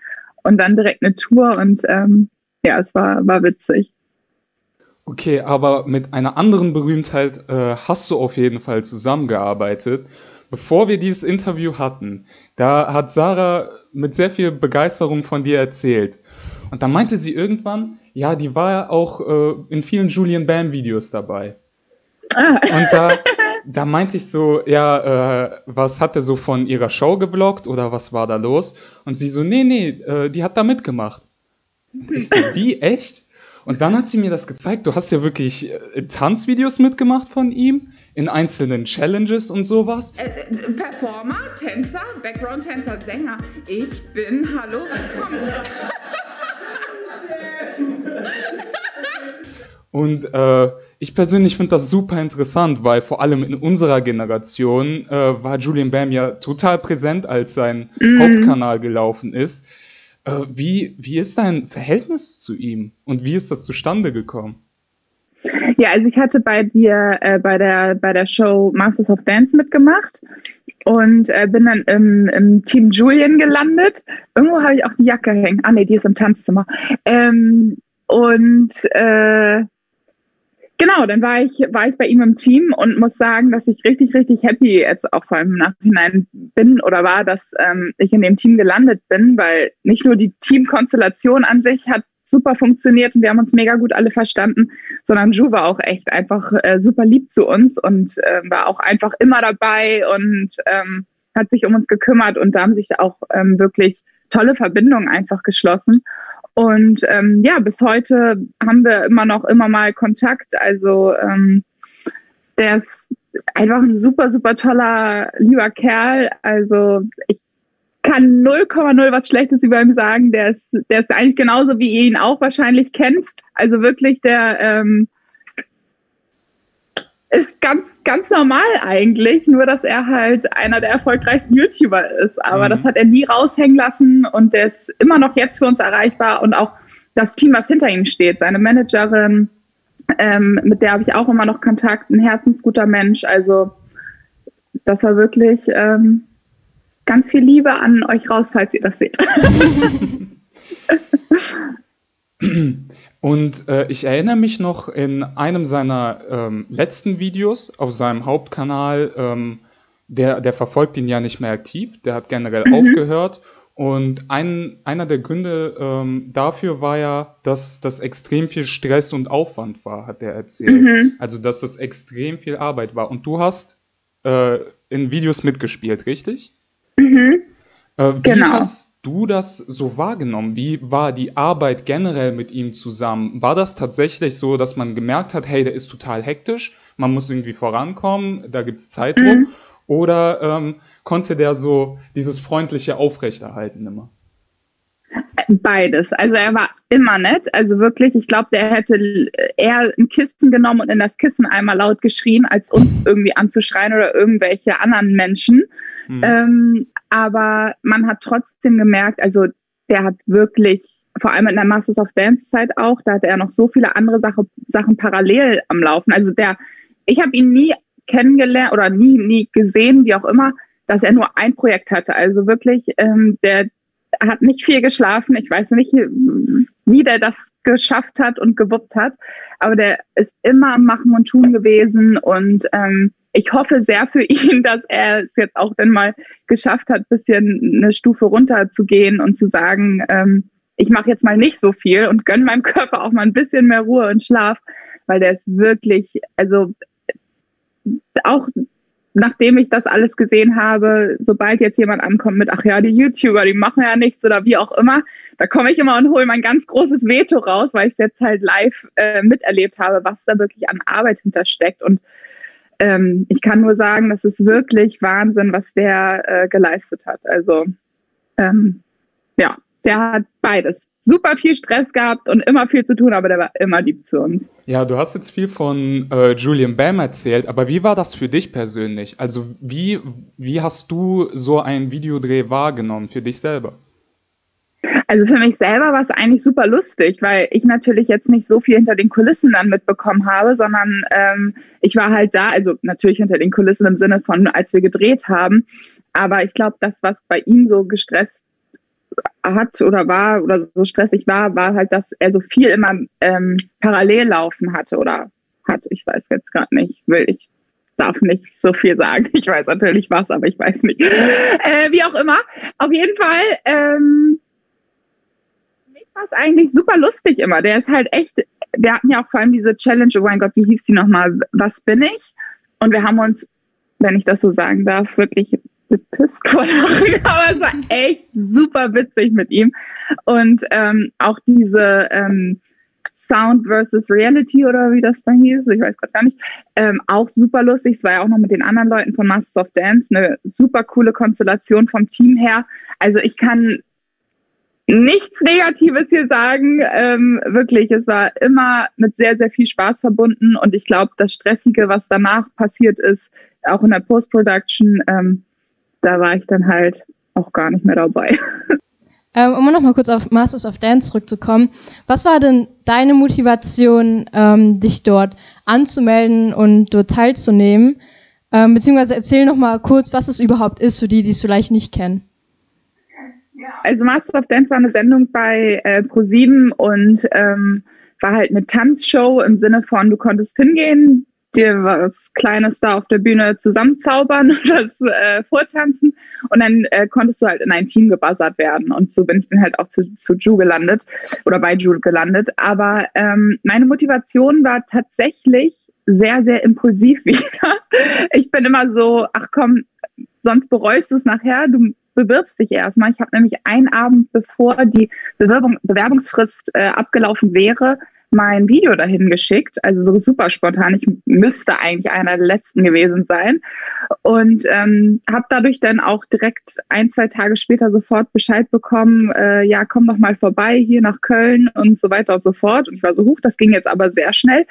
und dann direkt eine Tour und ähm, ja, es war, war witzig. Okay, aber mit einer anderen Berühmtheit äh, hast du auf jeden Fall zusammengearbeitet. bevor wir dieses Interview hatten, da hat Sarah mit sehr viel Begeisterung von dir erzählt. Und dann meinte sie irgendwann, ja, die war ja auch äh, in vielen Julian Bam Videos dabei. Ah. Und da, da meinte ich so, ja, äh, was hat er so von ihrer Show geblockt oder was war da los? Und sie so, nee, nee, äh, die hat da mitgemacht. Und ich so, wie, echt? Und dann hat sie mir das gezeigt. Du hast ja wirklich äh, Tanzvideos mitgemacht von ihm in einzelnen Challenges und sowas. Äh, äh, Performer, Tänzer, Background-Tänzer, Sänger. Ich bin, hallo, willkommen. und äh, ich persönlich finde das super interessant, weil vor allem in unserer Generation äh, war Julian Bam ja total präsent, als sein mm. Hauptkanal gelaufen ist. Äh, wie, wie ist dein Verhältnis zu ihm und wie ist das zustande gekommen? Ja, also ich hatte bei dir äh, bei, der, bei der Show Masters of Dance mitgemacht und äh, bin dann im, im, Team Julian gelandet. Irgendwo habe ich auch die Jacke hängen. Ah nee, die ist im Tanzzimmer. Ähm, und äh, genau, dann war ich, war ich bei ihm im Team und muss sagen, dass ich richtig, richtig happy jetzt auch vor allem im Nachhinein bin oder war, dass ähm, ich in dem Team gelandet bin, weil nicht nur die Teamkonstellation an sich hat super funktioniert und wir haben uns mega gut alle verstanden, sondern Ju war auch echt einfach äh, super lieb zu uns und äh, war auch einfach immer dabei und ähm, hat sich um uns gekümmert und da haben sich auch ähm, wirklich tolle Verbindungen einfach geschlossen. Und ähm, ja, bis heute haben wir immer noch immer mal Kontakt. Also ähm, der ist einfach ein super, super toller, lieber Kerl. Also ich kann 0,0 was Schlechtes über ihn sagen. Der ist, der ist eigentlich genauso, wie ihr ihn auch wahrscheinlich kennt. Also wirklich, der ähm, ist ganz, ganz normal eigentlich, nur dass er halt einer der erfolgreichsten YouTuber ist. Aber mhm. das hat er nie raushängen lassen und der ist immer noch jetzt für uns erreichbar und auch das Team, was hinter ihm steht, seine Managerin, ähm, mit der habe ich auch immer noch Kontakt, ein herzensguter Mensch. Also das war wirklich ähm, ganz viel Liebe an euch raus, falls ihr das seht. Und äh, ich erinnere mich noch in einem seiner ähm, letzten Videos auf seinem Hauptkanal, ähm, der, der verfolgt ihn ja nicht mehr aktiv, der hat generell mhm. aufgehört. Und ein, einer der Gründe ähm, dafür war ja, dass das extrem viel Stress und Aufwand war, hat er erzählt. Mhm. Also, dass das extrem viel Arbeit war. Und du hast äh, in Videos mitgespielt, richtig? Mhm. Äh, wie genau. hast du das so wahrgenommen? Wie war die Arbeit generell mit ihm zusammen? War das tatsächlich so, dass man gemerkt hat, hey, der ist total hektisch, man muss irgendwie vorankommen, da gibt es Zeitdruck? Mhm. Oder ähm, konnte der so dieses freundliche aufrechterhalten immer? Beides. Also er war immer nett. Also wirklich, ich glaube, der hätte eher ein Kissen genommen und in das Kissen einmal laut geschrien, als uns irgendwie anzuschreien oder irgendwelche anderen Menschen. Mhm. Ähm, aber man hat trotzdem gemerkt, also der hat wirklich, vor allem in der Masters of Dance Zeit auch, da hatte er noch so viele andere Sache, Sachen parallel am Laufen. Also der, ich habe ihn nie kennengelernt oder nie, nie gesehen, wie auch immer, dass er nur ein Projekt hatte. Also wirklich, ähm, der hat nicht viel geschlafen. Ich weiß nicht, wie der das geschafft hat und gewuppt hat, aber der ist immer am Machen und Tun gewesen. Und ähm, ich hoffe sehr für ihn, dass er es jetzt auch dann mal geschafft hat, bisschen eine Stufe runter zu gehen und zu sagen, ähm, ich mache jetzt mal nicht so viel und gönne meinem Körper auch mal ein bisschen mehr Ruhe und Schlaf, weil der ist wirklich, also auch nachdem ich das alles gesehen habe, sobald jetzt jemand ankommt mit, ach ja, die YouTuber, die machen ja nichts oder wie auch immer, da komme ich immer und hole mein ganz großes Veto raus, weil ich es jetzt halt live äh, miterlebt habe, was da wirklich an Arbeit hintersteckt. Und ähm, ich kann nur sagen, das ist wirklich Wahnsinn, was der äh, geleistet hat. Also ähm, ja, der hat beides super viel Stress gehabt und immer viel zu tun, aber der war immer lieb zu uns. Ja, du hast jetzt viel von äh, Julian Bam erzählt, aber wie war das für dich persönlich? Also wie, wie hast du so einen Videodreh wahrgenommen für dich selber? Also für mich selber war es eigentlich super lustig, weil ich natürlich jetzt nicht so viel hinter den Kulissen dann mitbekommen habe, sondern ähm, ich war halt da, also natürlich hinter den Kulissen im Sinne von, als wir gedreht haben. Aber ich glaube, das, was bei ihm so gestresst hat oder war oder so stressig war, war halt, dass er so viel immer ähm, parallel laufen hatte oder hat. Ich weiß jetzt gerade nicht. Will ich darf nicht so viel sagen. Ich weiß natürlich was, aber ich weiß nicht. Äh, wie auch immer. Auf jeden Fall, ähm, war es eigentlich super lustig immer. Der ist halt echt, wir hatten ja auch vor allem diese Challenge, oh mein Gott, wie hieß die nochmal? Was bin ich? Und wir haben uns, wenn ich das so sagen darf, wirklich bepisst vor Lachen, aber es war echt super witzig mit ihm. Und ähm, auch diese ähm, Sound versus Reality oder wie das da hieß, ich weiß gerade gar nicht, ähm, auch super lustig. Es war ja auch noch mit den anderen Leuten von Masters of Dance eine super coole Konstellation vom Team her. Also ich kann nichts Negatives hier sagen. Ähm, wirklich, es war immer mit sehr, sehr viel Spaß verbunden und ich glaube, das Stressige, was danach passiert ist, auch in der Post-Production, ähm, da war ich dann halt auch gar nicht mehr dabei. Ähm, um nochmal kurz auf Masters of Dance zurückzukommen, was war denn deine Motivation, ähm, dich dort anzumelden und dort teilzunehmen? Ähm, beziehungsweise erzähl nochmal kurz, was es überhaupt ist, für die, die es vielleicht nicht kennen. Also Master of Dance war eine Sendung bei äh, ProSieben und ähm, war halt eine Tanzshow im Sinne von, du konntest hingehen, dir was Kleines da auf der Bühne zusammenzaubern und das äh, vortanzen und dann äh, konntest du halt in ein Team gebuzzert werden und so bin ich dann halt auch zu, zu Ju gelandet oder bei Ju gelandet. Aber ähm, meine Motivation war tatsächlich sehr, sehr impulsiv wieder. Ich bin immer so, ach komm, sonst bereust du es nachher, du bewirbst dich erstmal. Ich habe nämlich einen Abend, bevor die Bewerbung, Bewerbungsfrist äh, abgelaufen wäre, mein Video dahin geschickt, also so super spontan. Ich müsste eigentlich einer der letzten gewesen sein und ähm, habe dadurch dann auch direkt ein, zwei Tage später sofort Bescheid bekommen, äh, ja, komm doch mal vorbei hier nach Köln und so weiter und so fort. Und ich war so, hoch, das ging jetzt aber sehr schnell.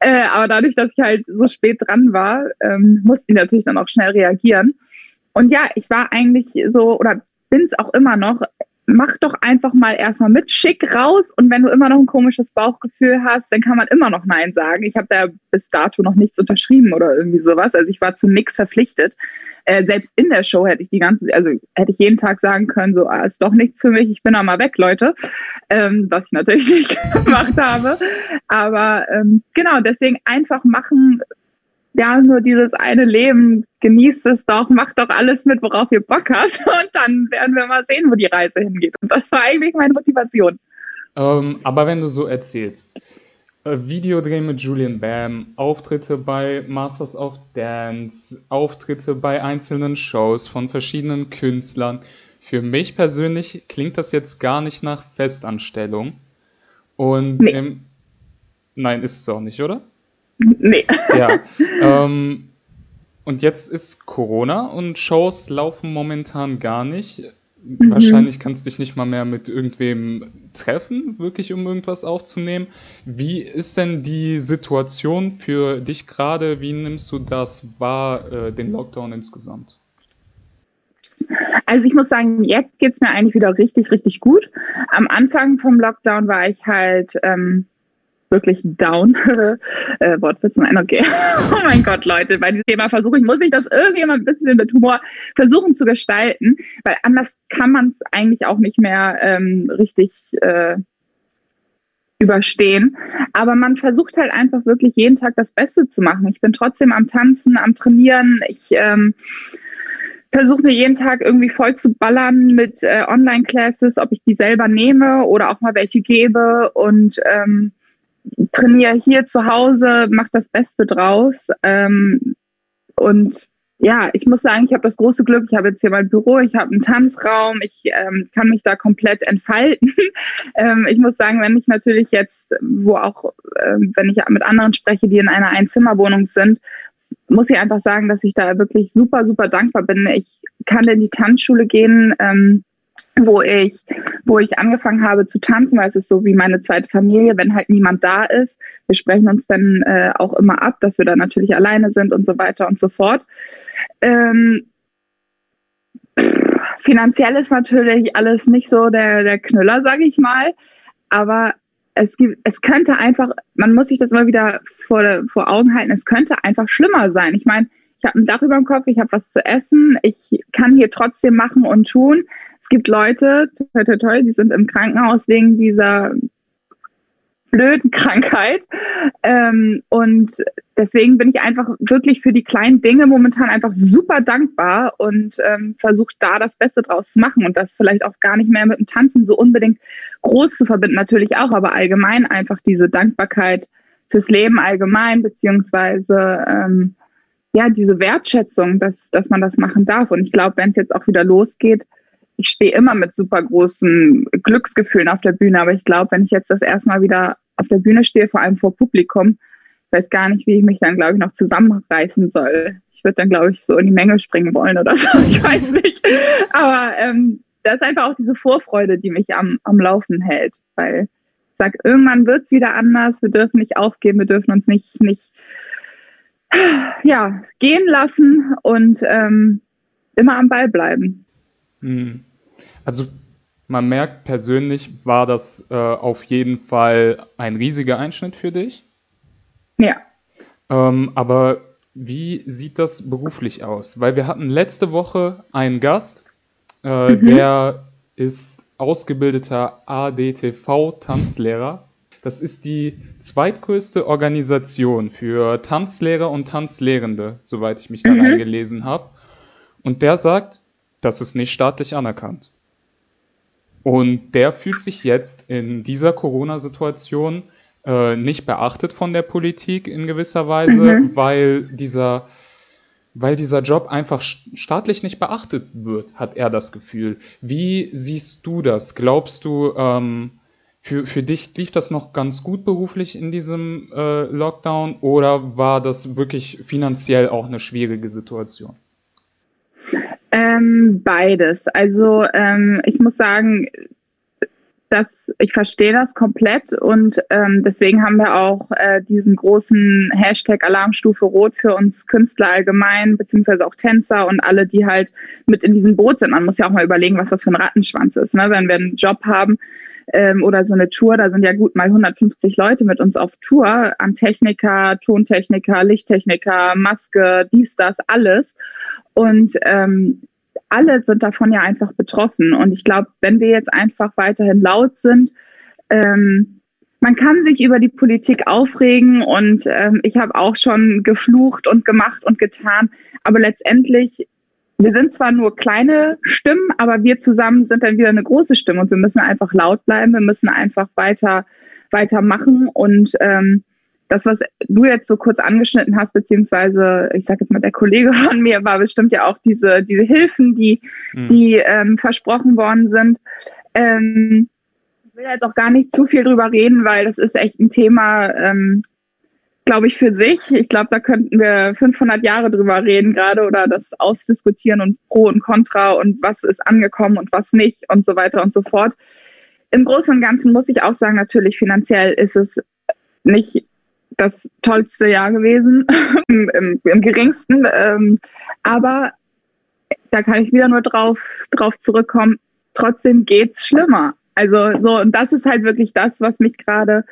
Äh, aber dadurch, dass ich halt so spät dran war, ähm, musste ich natürlich dann auch schnell reagieren. Und ja, ich war eigentlich so oder bin es auch immer noch. Mach doch einfach mal erstmal mit, schick raus und wenn du immer noch ein komisches Bauchgefühl hast, dann kann man immer noch Nein sagen. Ich habe da bis dato noch nichts unterschrieben oder irgendwie sowas. Also ich war zu nichts verpflichtet. Äh, selbst in der Show hätte ich die ganze, also hätte ich jeden Tag sagen können, so, ah, ist doch nichts für mich, ich bin da mal weg, Leute. Ähm, was ich natürlich nicht gemacht habe. Aber ähm, genau, deswegen einfach machen, ja, nur dieses eine Leben, genießt es doch, macht doch alles mit, worauf ihr Bock habt und dann werden wir mal sehen, wo die Reise hingeht. Und das war eigentlich meine Motivation. Ähm, aber wenn du so erzählst, äh, Videodreh mit Julian Bam, Auftritte bei Masters of Dance, Auftritte bei einzelnen Shows von verschiedenen Künstlern. Für mich persönlich klingt das jetzt gar nicht nach Festanstellung. Und nee. ähm, nein, ist es auch nicht, oder? Nee. Ja. Ähm, und jetzt ist Corona und Shows laufen momentan gar nicht. Mhm. Wahrscheinlich kannst du dich nicht mal mehr mit irgendwem treffen, wirklich um irgendwas aufzunehmen. Wie ist denn die Situation für dich gerade? Wie nimmst du das wahr, äh, den Lockdown insgesamt? Also ich muss sagen, jetzt geht es mir eigentlich wieder richtig, richtig gut. Am Anfang vom Lockdown war ich halt ähm, wirklich down. äh, Wortwitz, nein, okay. oh mein Gott, Leute, bei diesem Thema versuche ich, muss ich das irgendwie immer ein bisschen mit Humor versuchen zu gestalten, weil anders kann man es eigentlich auch nicht mehr ähm, richtig äh, überstehen. Aber man versucht halt einfach wirklich jeden Tag das Beste zu machen. Ich bin trotzdem am Tanzen, am Trainieren. Ich ähm, versuche mir jeden Tag irgendwie voll zu ballern mit äh, Online-Classes, ob ich die selber nehme oder auch mal welche gebe. Und ähm, trainiere hier zu Hause, mache das Beste draus. Ähm, und ja, ich muss sagen, ich habe das große Glück, ich habe jetzt hier mein Büro, ich habe einen Tanzraum, ich ähm, kann mich da komplett entfalten. ähm, ich muss sagen, wenn ich natürlich jetzt, wo auch, ähm, wenn ich mit anderen spreche, die in einer Einzimmerwohnung sind, muss ich einfach sagen, dass ich da wirklich super, super dankbar bin. Ich kann in die Tanzschule gehen. Ähm, wo ich, wo ich angefangen habe zu tanzen, weil es ist so wie meine zweite Familie, wenn halt niemand da ist. Wir sprechen uns dann äh, auch immer ab, dass wir dann natürlich alleine sind und so weiter und so fort. Ähm, finanziell ist natürlich alles nicht so der, der Knüller, sage ich mal. Aber es gibt, es könnte einfach, man muss sich das immer wieder vor, vor Augen halten, es könnte einfach schlimmer sein. Ich meine, ich habe ein Dach über dem Kopf, ich habe was zu essen, ich kann hier trotzdem machen und tun. Es gibt Leute, toi, toi, toi, die sind im Krankenhaus wegen dieser blöden Krankheit. Ähm, und deswegen bin ich einfach wirklich für die kleinen Dinge momentan einfach super dankbar und ähm, versuche da das Beste draus zu machen und das vielleicht auch gar nicht mehr mit dem Tanzen so unbedingt groß zu verbinden, natürlich auch, aber allgemein einfach diese Dankbarkeit fürs Leben allgemein, beziehungsweise ähm, ja, diese Wertschätzung, dass, dass man das machen darf. Und ich glaube, wenn es jetzt auch wieder losgeht, ich stehe immer mit super großen Glücksgefühlen auf der Bühne, aber ich glaube, wenn ich jetzt das erstmal wieder auf der Bühne stehe, vor allem vor Publikum, weiß gar nicht, wie ich mich dann, glaube ich, noch zusammenreißen soll. Ich würde dann, glaube ich, so in die Menge springen wollen oder so. Ich weiß nicht. Aber ähm, das ist einfach auch diese Vorfreude, die mich am, am Laufen hält. Weil ich sage, irgendwann wird es wieder anders. Wir dürfen nicht aufgeben, wir dürfen uns nicht, nicht ja, gehen lassen und ähm, immer am Ball bleiben. Hm. Also man merkt persönlich, war das äh, auf jeden Fall ein riesiger Einschnitt für dich. Ja. Ähm, aber wie sieht das beruflich aus? Weil wir hatten letzte Woche einen Gast, äh, mhm. der ist ausgebildeter ADTV-Tanzlehrer. Das ist die zweitgrößte Organisation für Tanzlehrer und Tanzlehrende, soweit ich mich da mhm. eingelesen habe. Und der sagt, das ist nicht staatlich anerkannt. Und der fühlt sich jetzt in dieser Corona-Situation äh, nicht beachtet von der Politik in gewisser Weise, mhm. weil dieser weil dieser Job einfach staatlich nicht beachtet wird, hat er das Gefühl. Wie siehst du das? Glaubst du, ähm, für, für dich lief das noch ganz gut beruflich in diesem äh, Lockdown oder war das wirklich finanziell auch eine schwierige Situation? Ähm, beides. Also ähm, ich muss sagen, dass ich verstehe das komplett und ähm, deswegen haben wir auch äh, diesen großen Hashtag Alarmstufe Rot für uns Künstler allgemein, beziehungsweise auch Tänzer und alle, die halt mit in diesem Boot sind. Man muss ja auch mal überlegen, was das für ein Rattenschwanz ist. Ne? Wenn wir einen Job haben ähm, oder so eine Tour, da sind ja gut mal 150 Leute mit uns auf Tour, an Techniker, Tontechniker, Lichttechniker, Maske, dies, das, alles. Und ähm, alle sind davon ja einfach betroffen. Und ich glaube, wenn wir jetzt einfach weiterhin laut sind, ähm, man kann sich über die Politik aufregen und ähm, ich habe auch schon geflucht und gemacht und getan, aber letztendlich, wir sind zwar nur kleine Stimmen, aber wir zusammen sind dann wieder eine große Stimme und wir müssen einfach laut bleiben, wir müssen einfach weiter weitermachen und ähm, das, was du jetzt so kurz angeschnitten hast, beziehungsweise ich sage jetzt mal, der Kollege von mir war bestimmt ja auch diese, diese Hilfen, die, mhm. die ähm, versprochen worden sind. Ähm, ich will jetzt auch gar nicht zu viel drüber reden, weil das ist echt ein Thema, ähm, glaube ich, für sich. Ich glaube, da könnten wir 500 Jahre drüber reden gerade oder das ausdiskutieren und Pro und Contra und was ist angekommen und was nicht und so weiter und so fort. Im Großen und Ganzen muss ich auch sagen, natürlich finanziell ist es nicht das tollste Jahr gewesen, im, im, geringsten. Ähm, aber da kann ich wieder nur drauf, drauf zurückkommen. Trotzdem geht's schlimmer. Also so, und das ist halt wirklich das, was mich gerade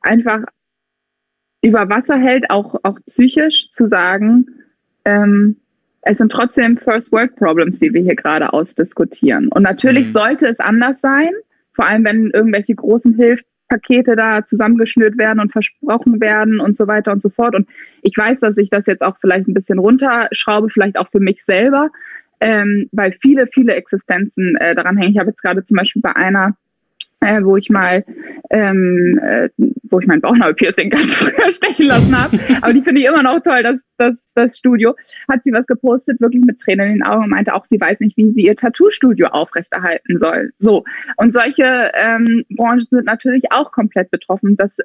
einfach über Wasser hält, auch, auch psychisch zu sagen, ähm, es sind trotzdem First World Problems, die wir hier gerade ausdiskutieren. Und natürlich mhm. sollte es anders sein, vor allem wenn irgendwelche großen Hilfen Pakete da zusammengeschnürt werden und versprochen werden und so weiter und so fort. Und ich weiß, dass ich das jetzt auch vielleicht ein bisschen runterschraube, vielleicht auch für mich selber, ähm, weil viele, viele Existenzen äh, daran hängen. Ich habe jetzt gerade zum Beispiel bei einer äh, wo ich mal, ähm, äh, wo ich mein Bauchnabelpiercing ganz früher stechen lassen habe. Aber die finde ich immer noch toll, das, das, das Studio. Hat sie was gepostet, wirklich mit Tränen in den Augen und meinte auch, sie weiß nicht, wie sie ihr Tattoo-Studio aufrechterhalten soll. So. Und solche ähm, Branchen sind natürlich auch komplett betroffen. Das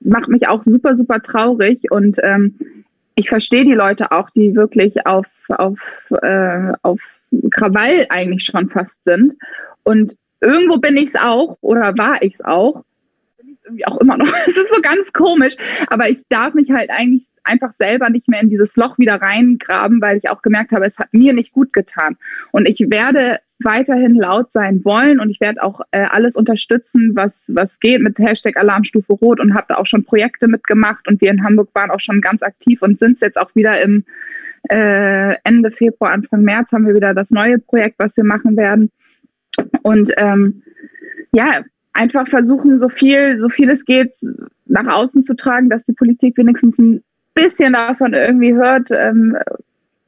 macht mich auch super, super traurig und ähm, ich verstehe die Leute auch, die wirklich auf, auf, äh, auf Krawall eigentlich schon fast sind. Und irgendwo bin ich es auch oder war ich es auch. Bin ich irgendwie auch immer noch. Es ist so ganz komisch. Aber ich darf mich halt eigentlich einfach selber nicht mehr in dieses Loch wieder reingraben, weil ich auch gemerkt habe, es hat mir nicht gut getan. Und ich werde weiterhin laut sein wollen und ich werde auch äh, alles unterstützen, was, was geht mit Hashtag Alarmstufe Rot und habe da auch schon Projekte mitgemacht und wir in Hamburg waren auch schon ganz aktiv und sind jetzt auch wieder im äh, Ende Februar, Anfang März haben wir wieder das neue Projekt, was wir machen werden. Und ähm, ja, einfach versuchen, so viel, so viel es geht, nach außen zu tragen, dass die Politik wenigstens ein bisschen davon irgendwie hört, ähm,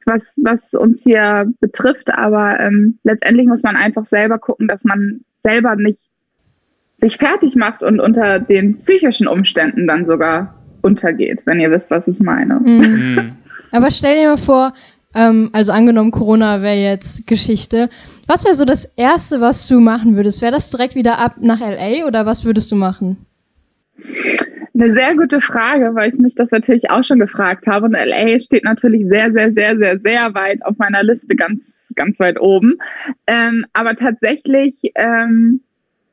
was, was uns hier betrifft. Aber ähm, letztendlich muss man einfach selber gucken, dass man selber nicht sich fertig macht und unter den psychischen Umständen dann sogar untergeht, wenn ihr wisst, was ich meine. Mhm. Aber stell dir mal vor, ähm, also angenommen, Corona wäre jetzt Geschichte. Was wäre so das Erste, was du machen würdest? Wäre das direkt wieder ab nach LA oder was würdest du machen? Eine sehr gute Frage, weil ich mich das natürlich auch schon gefragt habe. Und LA steht natürlich sehr, sehr, sehr, sehr, sehr weit auf meiner Liste, ganz, ganz weit oben. Ähm, aber tatsächlich ähm,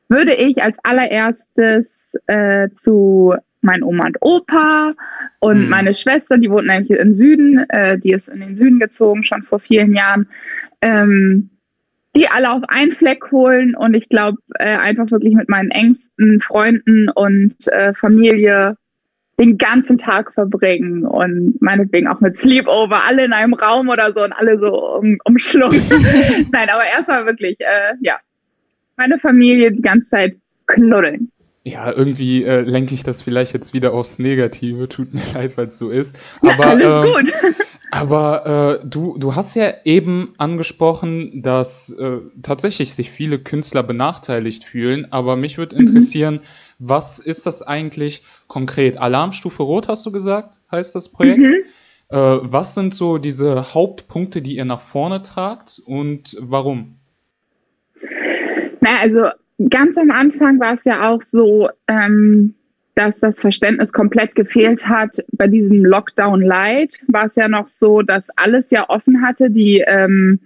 würde ich als allererstes äh, zu meinen Oma und Opa und mhm. meine Schwester, die wohnt eigentlich im Süden, äh, die ist in den Süden gezogen, schon vor vielen Jahren, ähm, die alle auf einen Fleck holen und ich glaube, äh, einfach wirklich mit meinen engsten Freunden und äh, Familie den ganzen Tag verbringen und meinetwegen auch mit Sleepover, alle in einem Raum oder so und alle so um, umschlungen. Nein, aber erstmal wirklich, äh, ja, meine Familie die ganze Zeit knuddeln. Ja, irgendwie äh, lenke ich das vielleicht jetzt wieder aufs Negative. Tut mir leid, weil es so ist. Aber, ja, alles ähm, gut. Aber äh, du, du hast ja eben angesprochen, dass äh, tatsächlich sich viele Künstler benachteiligt fühlen. Aber mich würde mhm. interessieren, mhm. was ist das eigentlich konkret? Alarmstufe Rot hast du gesagt, heißt das Projekt? Mhm. Äh, was sind so diese Hauptpunkte, die ihr nach vorne tragt und warum? Naja, also ganz am Anfang war es ja auch so, ähm, dass das Verständnis komplett gefehlt hat. Bei diesem Lockdown Light war es ja noch so, dass alles ja offen hatte. Die, ähm,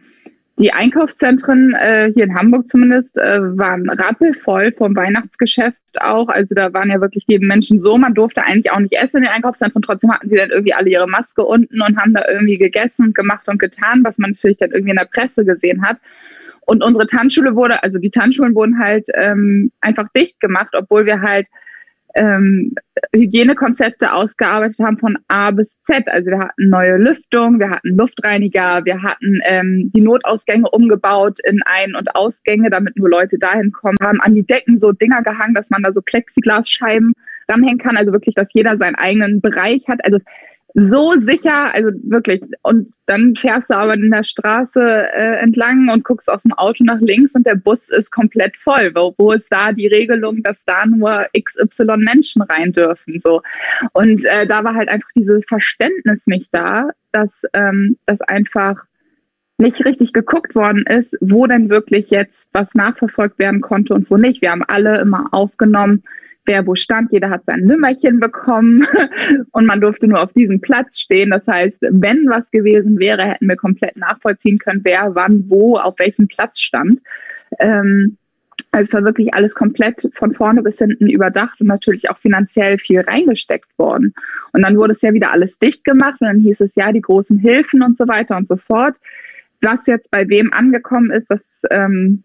die Einkaufszentren äh, hier in Hamburg zumindest äh, waren rappelvoll vom Weihnachtsgeschäft auch. Also da waren ja wirklich die Menschen so, man durfte eigentlich auch nicht essen in den Einkaufszentren. Trotzdem hatten sie dann irgendwie alle ihre Maske unten und haben da irgendwie gegessen und gemacht und getan, was man natürlich dann irgendwie in der Presse gesehen hat. Und unsere Tanzschule wurde, also die Tanzschulen wurden halt ähm, einfach dicht gemacht, obwohl wir halt ähm, Hygienekonzepte ausgearbeitet haben von A bis Z. Also wir hatten neue Lüftung, wir hatten Luftreiniger, wir hatten ähm, die Notausgänge umgebaut in Ein- und Ausgänge, damit nur Leute dahin kommen, haben an die Decken so Dinger gehangen, dass man da so Plexiglasscheiben ranhängen kann. Also wirklich, dass jeder seinen eigenen Bereich hat. Also so sicher, also wirklich. Und dann fährst du aber in der Straße äh, entlang und guckst aus dem Auto nach links und der Bus ist komplett voll. Wo, wo ist da die Regelung, dass da nur XY Menschen rein dürfen? So. Und äh, da war halt einfach dieses Verständnis nicht da, dass ähm, das einfach nicht richtig geguckt worden ist, wo denn wirklich jetzt was nachverfolgt werden konnte und wo nicht. Wir haben alle immer aufgenommen, wer wo stand. Jeder hat sein Nümmerchen bekommen und man durfte nur auf diesem Platz stehen. Das heißt, wenn was gewesen wäre, hätten wir komplett nachvollziehen können, wer wann wo auf welchem Platz stand. Ähm, also es war wirklich alles komplett von vorne bis hinten überdacht und natürlich auch finanziell viel reingesteckt worden. Und dann wurde es ja wieder alles dicht gemacht und dann hieß es ja die großen Hilfen und so weiter und so fort. Was jetzt bei wem angekommen ist, das ähm,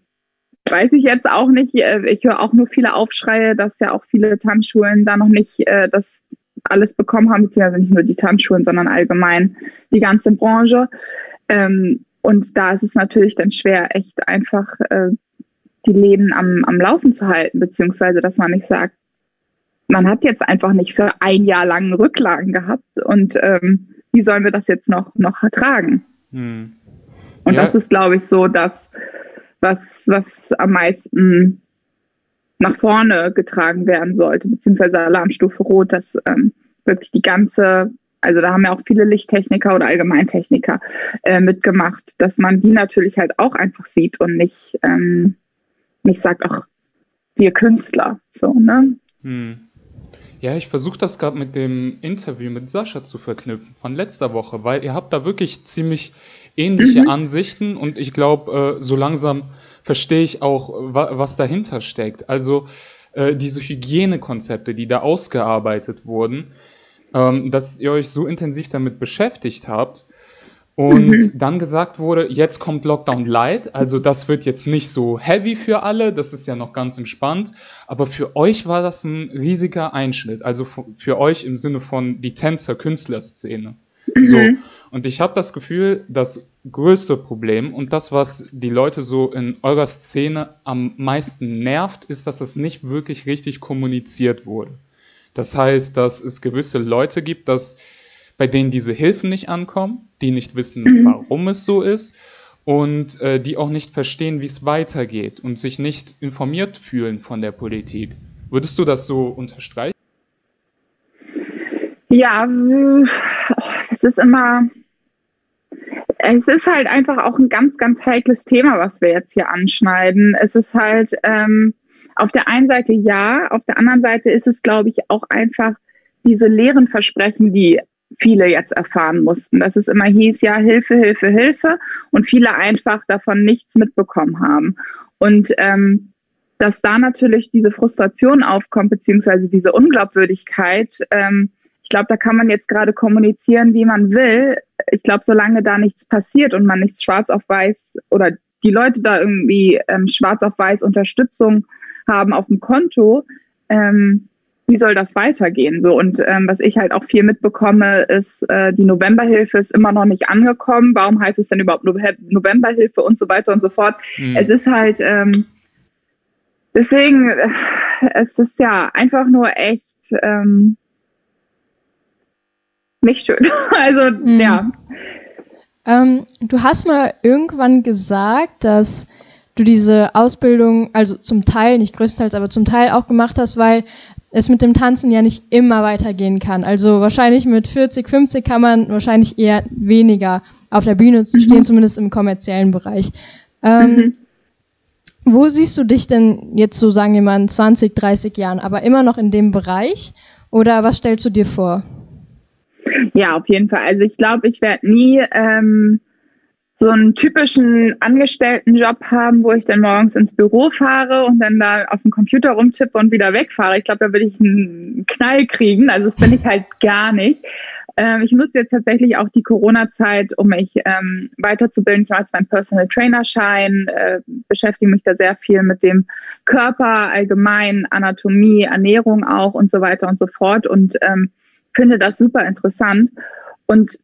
weiß ich jetzt auch nicht. Äh, ich höre auch nur viele Aufschreie, dass ja auch viele Tanzschulen da noch nicht äh, das alles bekommen haben, beziehungsweise nicht nur die Tanzschulen, sondern allgemein die ganze Branche. Ähm, und da ist es natürlich dann schwer, echt einfach äh, die Läden am, am Laufen zu halten, beziehungsweise dass man nicht sagt, man hat jetzt einfach nicht für ein Jahr lang Rücklagen gehabt und ähm, wie sollen wir das jetzt noch, noch ertragen? Hm. Und ja. das ist, glaube ich, so, dass was, was am meisten nach vorne getragen werden sollte, beziehungsweise Alarmstufe Rot, dass ähm, wirklich die ganze, also da haben ja auch viele Lichttechniker oder Allgemeintechniker äh, mitgemacht, dass man die natürlich halt auch einfach sieht und nicht, ähm, nicht sagt, ach, wir Künstler, so, ne? Hm. Ja, ich versuche das gerade mit dem Interview mit Sascha zu verknüpfen von letzter Woche, weil ihr habt da wirklich ziemlich ähnliche mhm. Ansichten und ich glaube, äh, so langsam verstehe ich auch, wa was dahinter steckt. Also äh, diese Hygienekonzepte, die da ausgearbeitet wurden, ähm, dass ihr euch so intensiv damit beschäftigt habt und mhm. dann gesagt wurde, jetzt kommt Lockdown Light, also das wird jetzt nicht so heavy für alle, das ist ja noch ganz entspannt, aber für euch war das ein riesiger Einschnitt, also für euch im Sinne von die Tänzer-Künstlerszene. Mhm. So. Und ich habe das Gefühl, das größte Problem und das, was die Leute so in eurer Szene am meisten nervt, ist, dass es nicht wirklich richtig kommuniziert wurde. Das heißt, dass es gewisse Leute gibt, dass, bei denen diese Hilfen nicht ankommen, die nicht wissen, mhm. warum es so ist und äh, die auch nicht verstehen, wie es weitergeht und sich nicht informiert fühlen von der Politik. Würdest du das so unterstreichen? Ja, es ist immer, es ist halt einfach auch ein ganz, ganz heikles Thema, was wir jetzt hier anschneiden. Es ist halt ähm, auf der einen Seite ja, auf der anderen Seite ist es, glaube ich, auch einfach diese leeren Versprechen, die viele jetzt erfahren mussten. Dass es immer hieß, ja, Hilfe, Hilfe, Hilfe und viele einfach davon nichts mitbekommen haben. Und ähm, dass da natürlich diese Frustration aufkommt, beziehungsweise diese Unglaubwürdigkeit, ähm, ich glaube, da kann man jetzt gerade kommunizieren, wie man will. Ich glaube, solange da nichts passiert und man nichts schwarz auf weiß oder die Leute da irgendwie ähm, schwarz auf weiß Unterstützung haben auf dem Konto, ähm, wie soll das weitergehen? So und ähm, was ich halt auch viel mitbekomme, ist, äh, die Novemberhilfe ist immer noch nicht angekommen. Warum heißt es denn überhaupt Novemberhilfe und so weiter und so fort? Mhm. Es ist halt ähm, deswegen, äh, es ist ja einfach nur echt ähm, nicht schön. Also mhm. ja. Ähm, du hast mal irgendwann gesagt, dass du diese Ausbildung, also zum Teil, nicht größtenteils, aber zum Teil auch gemacht hast, weil es mit dem Tanzen ja nicht immer weitergehen kann. Also wahrscheinlich mit 40, 50 kann man wahrscheinlich eher weniger auf der Bühne mhm. stehen, zumindest im kommerziellen Bereich. Ähm, mhm. Wo siehst du dich denn jetzt so, sagen wir mal, in 20, 30 Jahren, aber immer noch in dem Bereich? Oder was stellst du dir vor? Ja, auf jeden Fall. Also ich glaube, ich werde nie ähm, so einen typischen Angestelltenjob haben, wo ich dann morgens ins Büro fahre und dann da auf dem Computer rumtippe und wieder wegfahre. Ich glaube, da würde ich einen Knall kriegen. Also das bin ich halt gar nicht. Ähm, ich nutze jetzt tatsächlich auch die Corona-Zeit, um mich ähm, weiterzubilden. Ich mache jetzt meinen Personal Trainer-Schein, äh, beschäftige mich da sehr viel mit dem Körper allgemein, Anatomie, Ernährung auch und so weiter und so fort. Und ähm, finde das super interessant. Und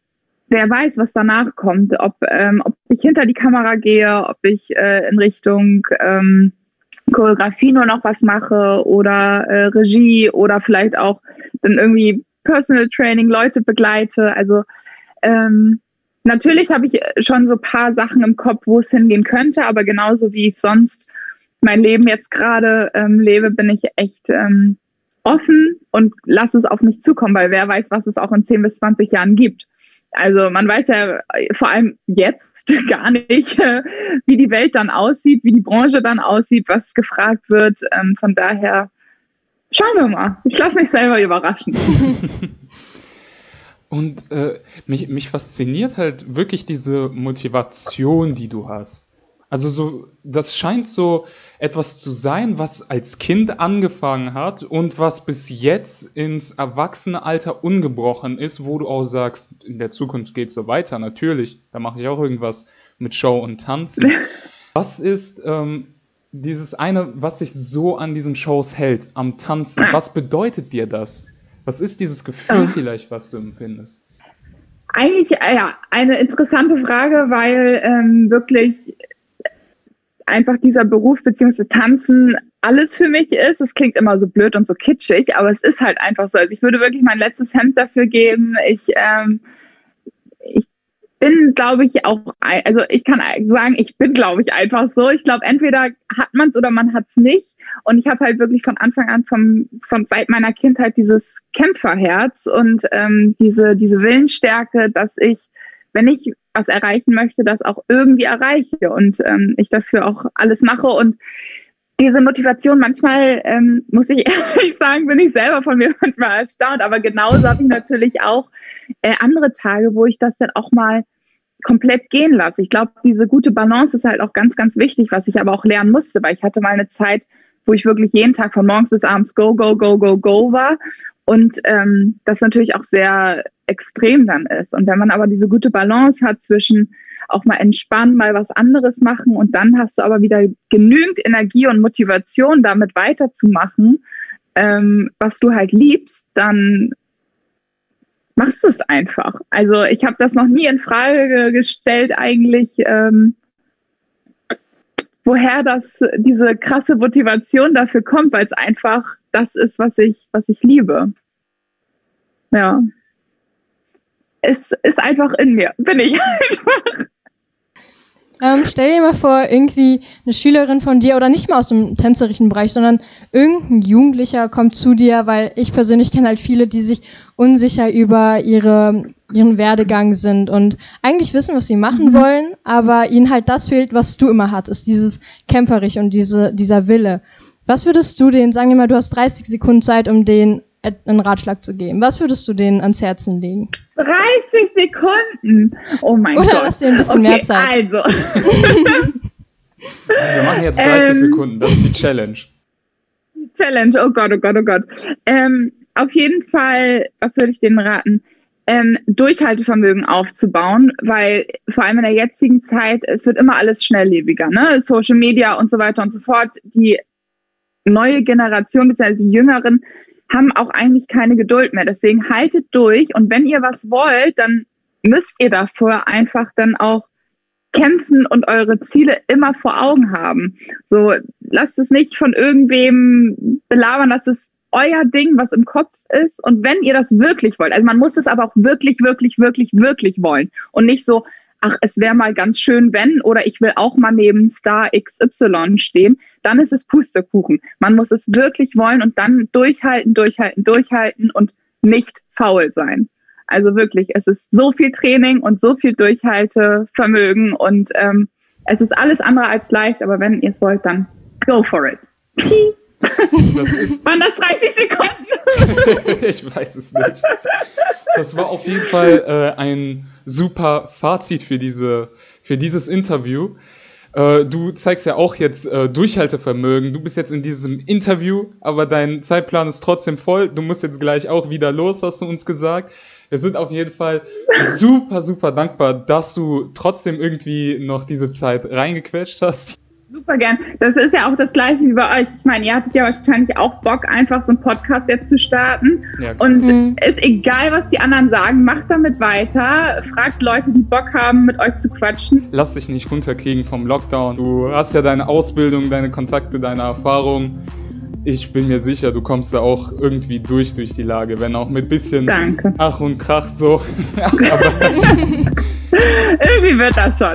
wer weiß, was danach kommt, ob, ähm, ob ich hinter die Kamera gehe, ob ich äh, in Richtung ähm, Choreografie nur noch was mache oder äh, Regie oder vielleicht auch dann irgendwie Personal Training Leute begleite. Also ähm, natürlich habe ich schon so ein paar Sachen im Kopf, wo es hingehen könnte, aber genauso wie ich sonst mein Leben jetzt gerade ähm, lebe, bin ich echt ähm, offen und lass es auf mich zukommen, weil wer weiß, was es auch in 10 bis 20 Jahren gibt. Also man weiß ja vor allem jetzt gar nicht, wie die Welt dann aussieht, wie die Branche dann aussieht, was gefragt wird. Ähm, von daher schauen wir mal. Ich lasse mich selber überraschen. Und äh, mich, mich fasziniert halt wirklich diese Motivation, die du hast. Also so, das scheint so, etwas zu sein, was als Kind angefangen hat und was bis jetzt ins Erwachsenealter ungebrochen ist, wo du auch sagst, in der Zukunft geht es so weiter, natürlich, da mache ich auch irgendwas mit Show und Tanzen. Was ist ähm, dieses eine, was sich so an diesen Shows hält, am Tanzen? Was bedeutet dir das? Was ist dieses Gefühl vielleicht, was du empfindest? Eigentlich, ja, eine interessante Frage, weil ähm, wirklich einfach dieser Beruf beziehungsweise Tanzen alles für mich ist. Es klingt immer so blöd und so kitschig, aber es ist halt einfach so. Also ich würde wirklich mein letztes Hemd dafür geben. Ich, ähm, ich bin, glaube ich, auch, also ich kann sagen, ich bin, glaube ich, einfach so. Ich glaube, entweder hat man es oder man hat es nicht. Und ich habe halt wirklich von Anfang an, vom, von seit meiner Kindheit dieses Kämpferherz und ähm, diese, diese Willensstärke, dass ich, wenn ich was erreichen möchte, das auch irgendwie erreiche und ähm, ich dafür auch alles mache. Und diese Motivation, manchmal ähm, muss ich ehrlich sagen, bin ich selber von mir manchmal erstaunt, aber genauso habe ich natürlich auch äh, andere Tage, wo ich das dann auch mal komplett gehen lasse. Ich glaube, diese gute Balance ist halt auch ganz, ganz wichtig, was ich aber auch lernen musste, weil ich hatte mal eine Zeit, wo ich wirklich jeden Tag von morgens bis abends go, go, go, go, go war und ähm, das natürlich auch sehr extrem dann ist. Und wenn man aber diese gute Balance hat zwischen auch mal entspannen, mal was anderes machen und dann hast du aber wieder genügend Energie und Motivation, damit weiterzumachen, ähm, was du halt liebst, dann machst du es einfach. Also ich habe das noch nie in Frage gestellt eigentlich, ähm, woher das diese krasse Motivation dafür kommt, weil es einfach das ist, was ich was ich liebe. Ja. Es ist einfach in mir, bin ich einfach. Ähm, stell dir mal vor, irgendwie eine Schülerin von dir oder nicht mal aus dem tänzerischen Bereich, sondern irgendein Jugendlicher kommt zu dir, weil ich persönlich kenne halt viele, die sich unsicher über ihre, ihren Werdegang sind und eigentlich wissen, was sie machen mhm. wollen, aber ihnen halt das fehlt, was du immer hattest, dieses Kämpferich und diese, dieser Wille. Was würdest du denen, sagen wir mal, du hast 30 Sekunden Zeit, um denen einen Ratschlag zu geben. Was würdest du denen ans Herzen legen? 30 Sekunden. Oh mein Oder Gott. hast du ein bisschen okay, mehr Zeit? Also. Wir machen jetzt 30 ähm, Sekunden. Das ist die Challenge. Challenge. Oh Gott, oh Gott, oh Gott. Ähm, auf jeden Fall, was würde ich denen raten? Ähm, Durchhaltevermögen aufzubauen, weil vor allem in der jetzigen Zeit, es wird immer alles schnelllebiger, ne? Social Media und so weiter und so fort. Die neue Generation, beziehungsweise die Jüngeren, haben auch eigentlich keine Geduld mehr. Deswegen haltet durch und wenn ihr was wollt, dann müsst ihr davor einfach dann auch kämpfen und eure Ziele immer vor Augen haben. So lasst es nicht von irgendwem belabern, das ist euer Ding, was im Kopf ist. Und wenn ihr das wirklich wollt, also man muss es aber auch wirklich, wirklich, wirklich, wirklich wollen und nicht so, ach, es wäre mal ganz schön, wenn, oder ich will auch mal neben Star XY stehen, dann ist es Pustekuchen. Man muss es wirklich wollen und dann durchhalten, durchhalten, durchhalten und nicht faul sein. Also wirklich, es ist so viel Training und so viel Durchhaltevermögen und ähm, es ist alles andere als leicht, aber wenn ihr es wollt, dann go for it. Das ist Waren das 30 Sekunden? ich weiß es nicht. Das war auf jeden Fall äh, ein super Fazit für, diese, für dieses Interview. Äh, du zeigst ja auch jetzt äh, Durchhaltevermögen. Du bist jetzt in diesem Interview, aber dein Zeitplan ist trotzdem voll. Du musst jetzt gleich auch wieder los, hast du uns gesagt. Wir sind auf jeden Fall super, super dankbar, dass du trotzdem irgendwie noch diese Zeit reingequetscht hast. Super gern. Das ist ja auch das Gleiche wie bei euch. Ich meine, ihr hattet ja wahrscheinlich auch Bock, einfach so einen Podcast jetzt zu starten. Ja, und mhm. ist egal, was die anderen sagen, macht damit weiter. Fragt Leute, die Bock haben, mit euch zu quatschen. Lass dich nicht runterkriegen vom Lockdown. Du hast ja deine Ausbildung, deine Kontakte, deine Erfahrung. Ich bin mir sicher, du kommst da auch irgendwie durch durch die Lage, wenn auch mit bisschen Danke. Ach und Krach so. Irgendwie wird das schon.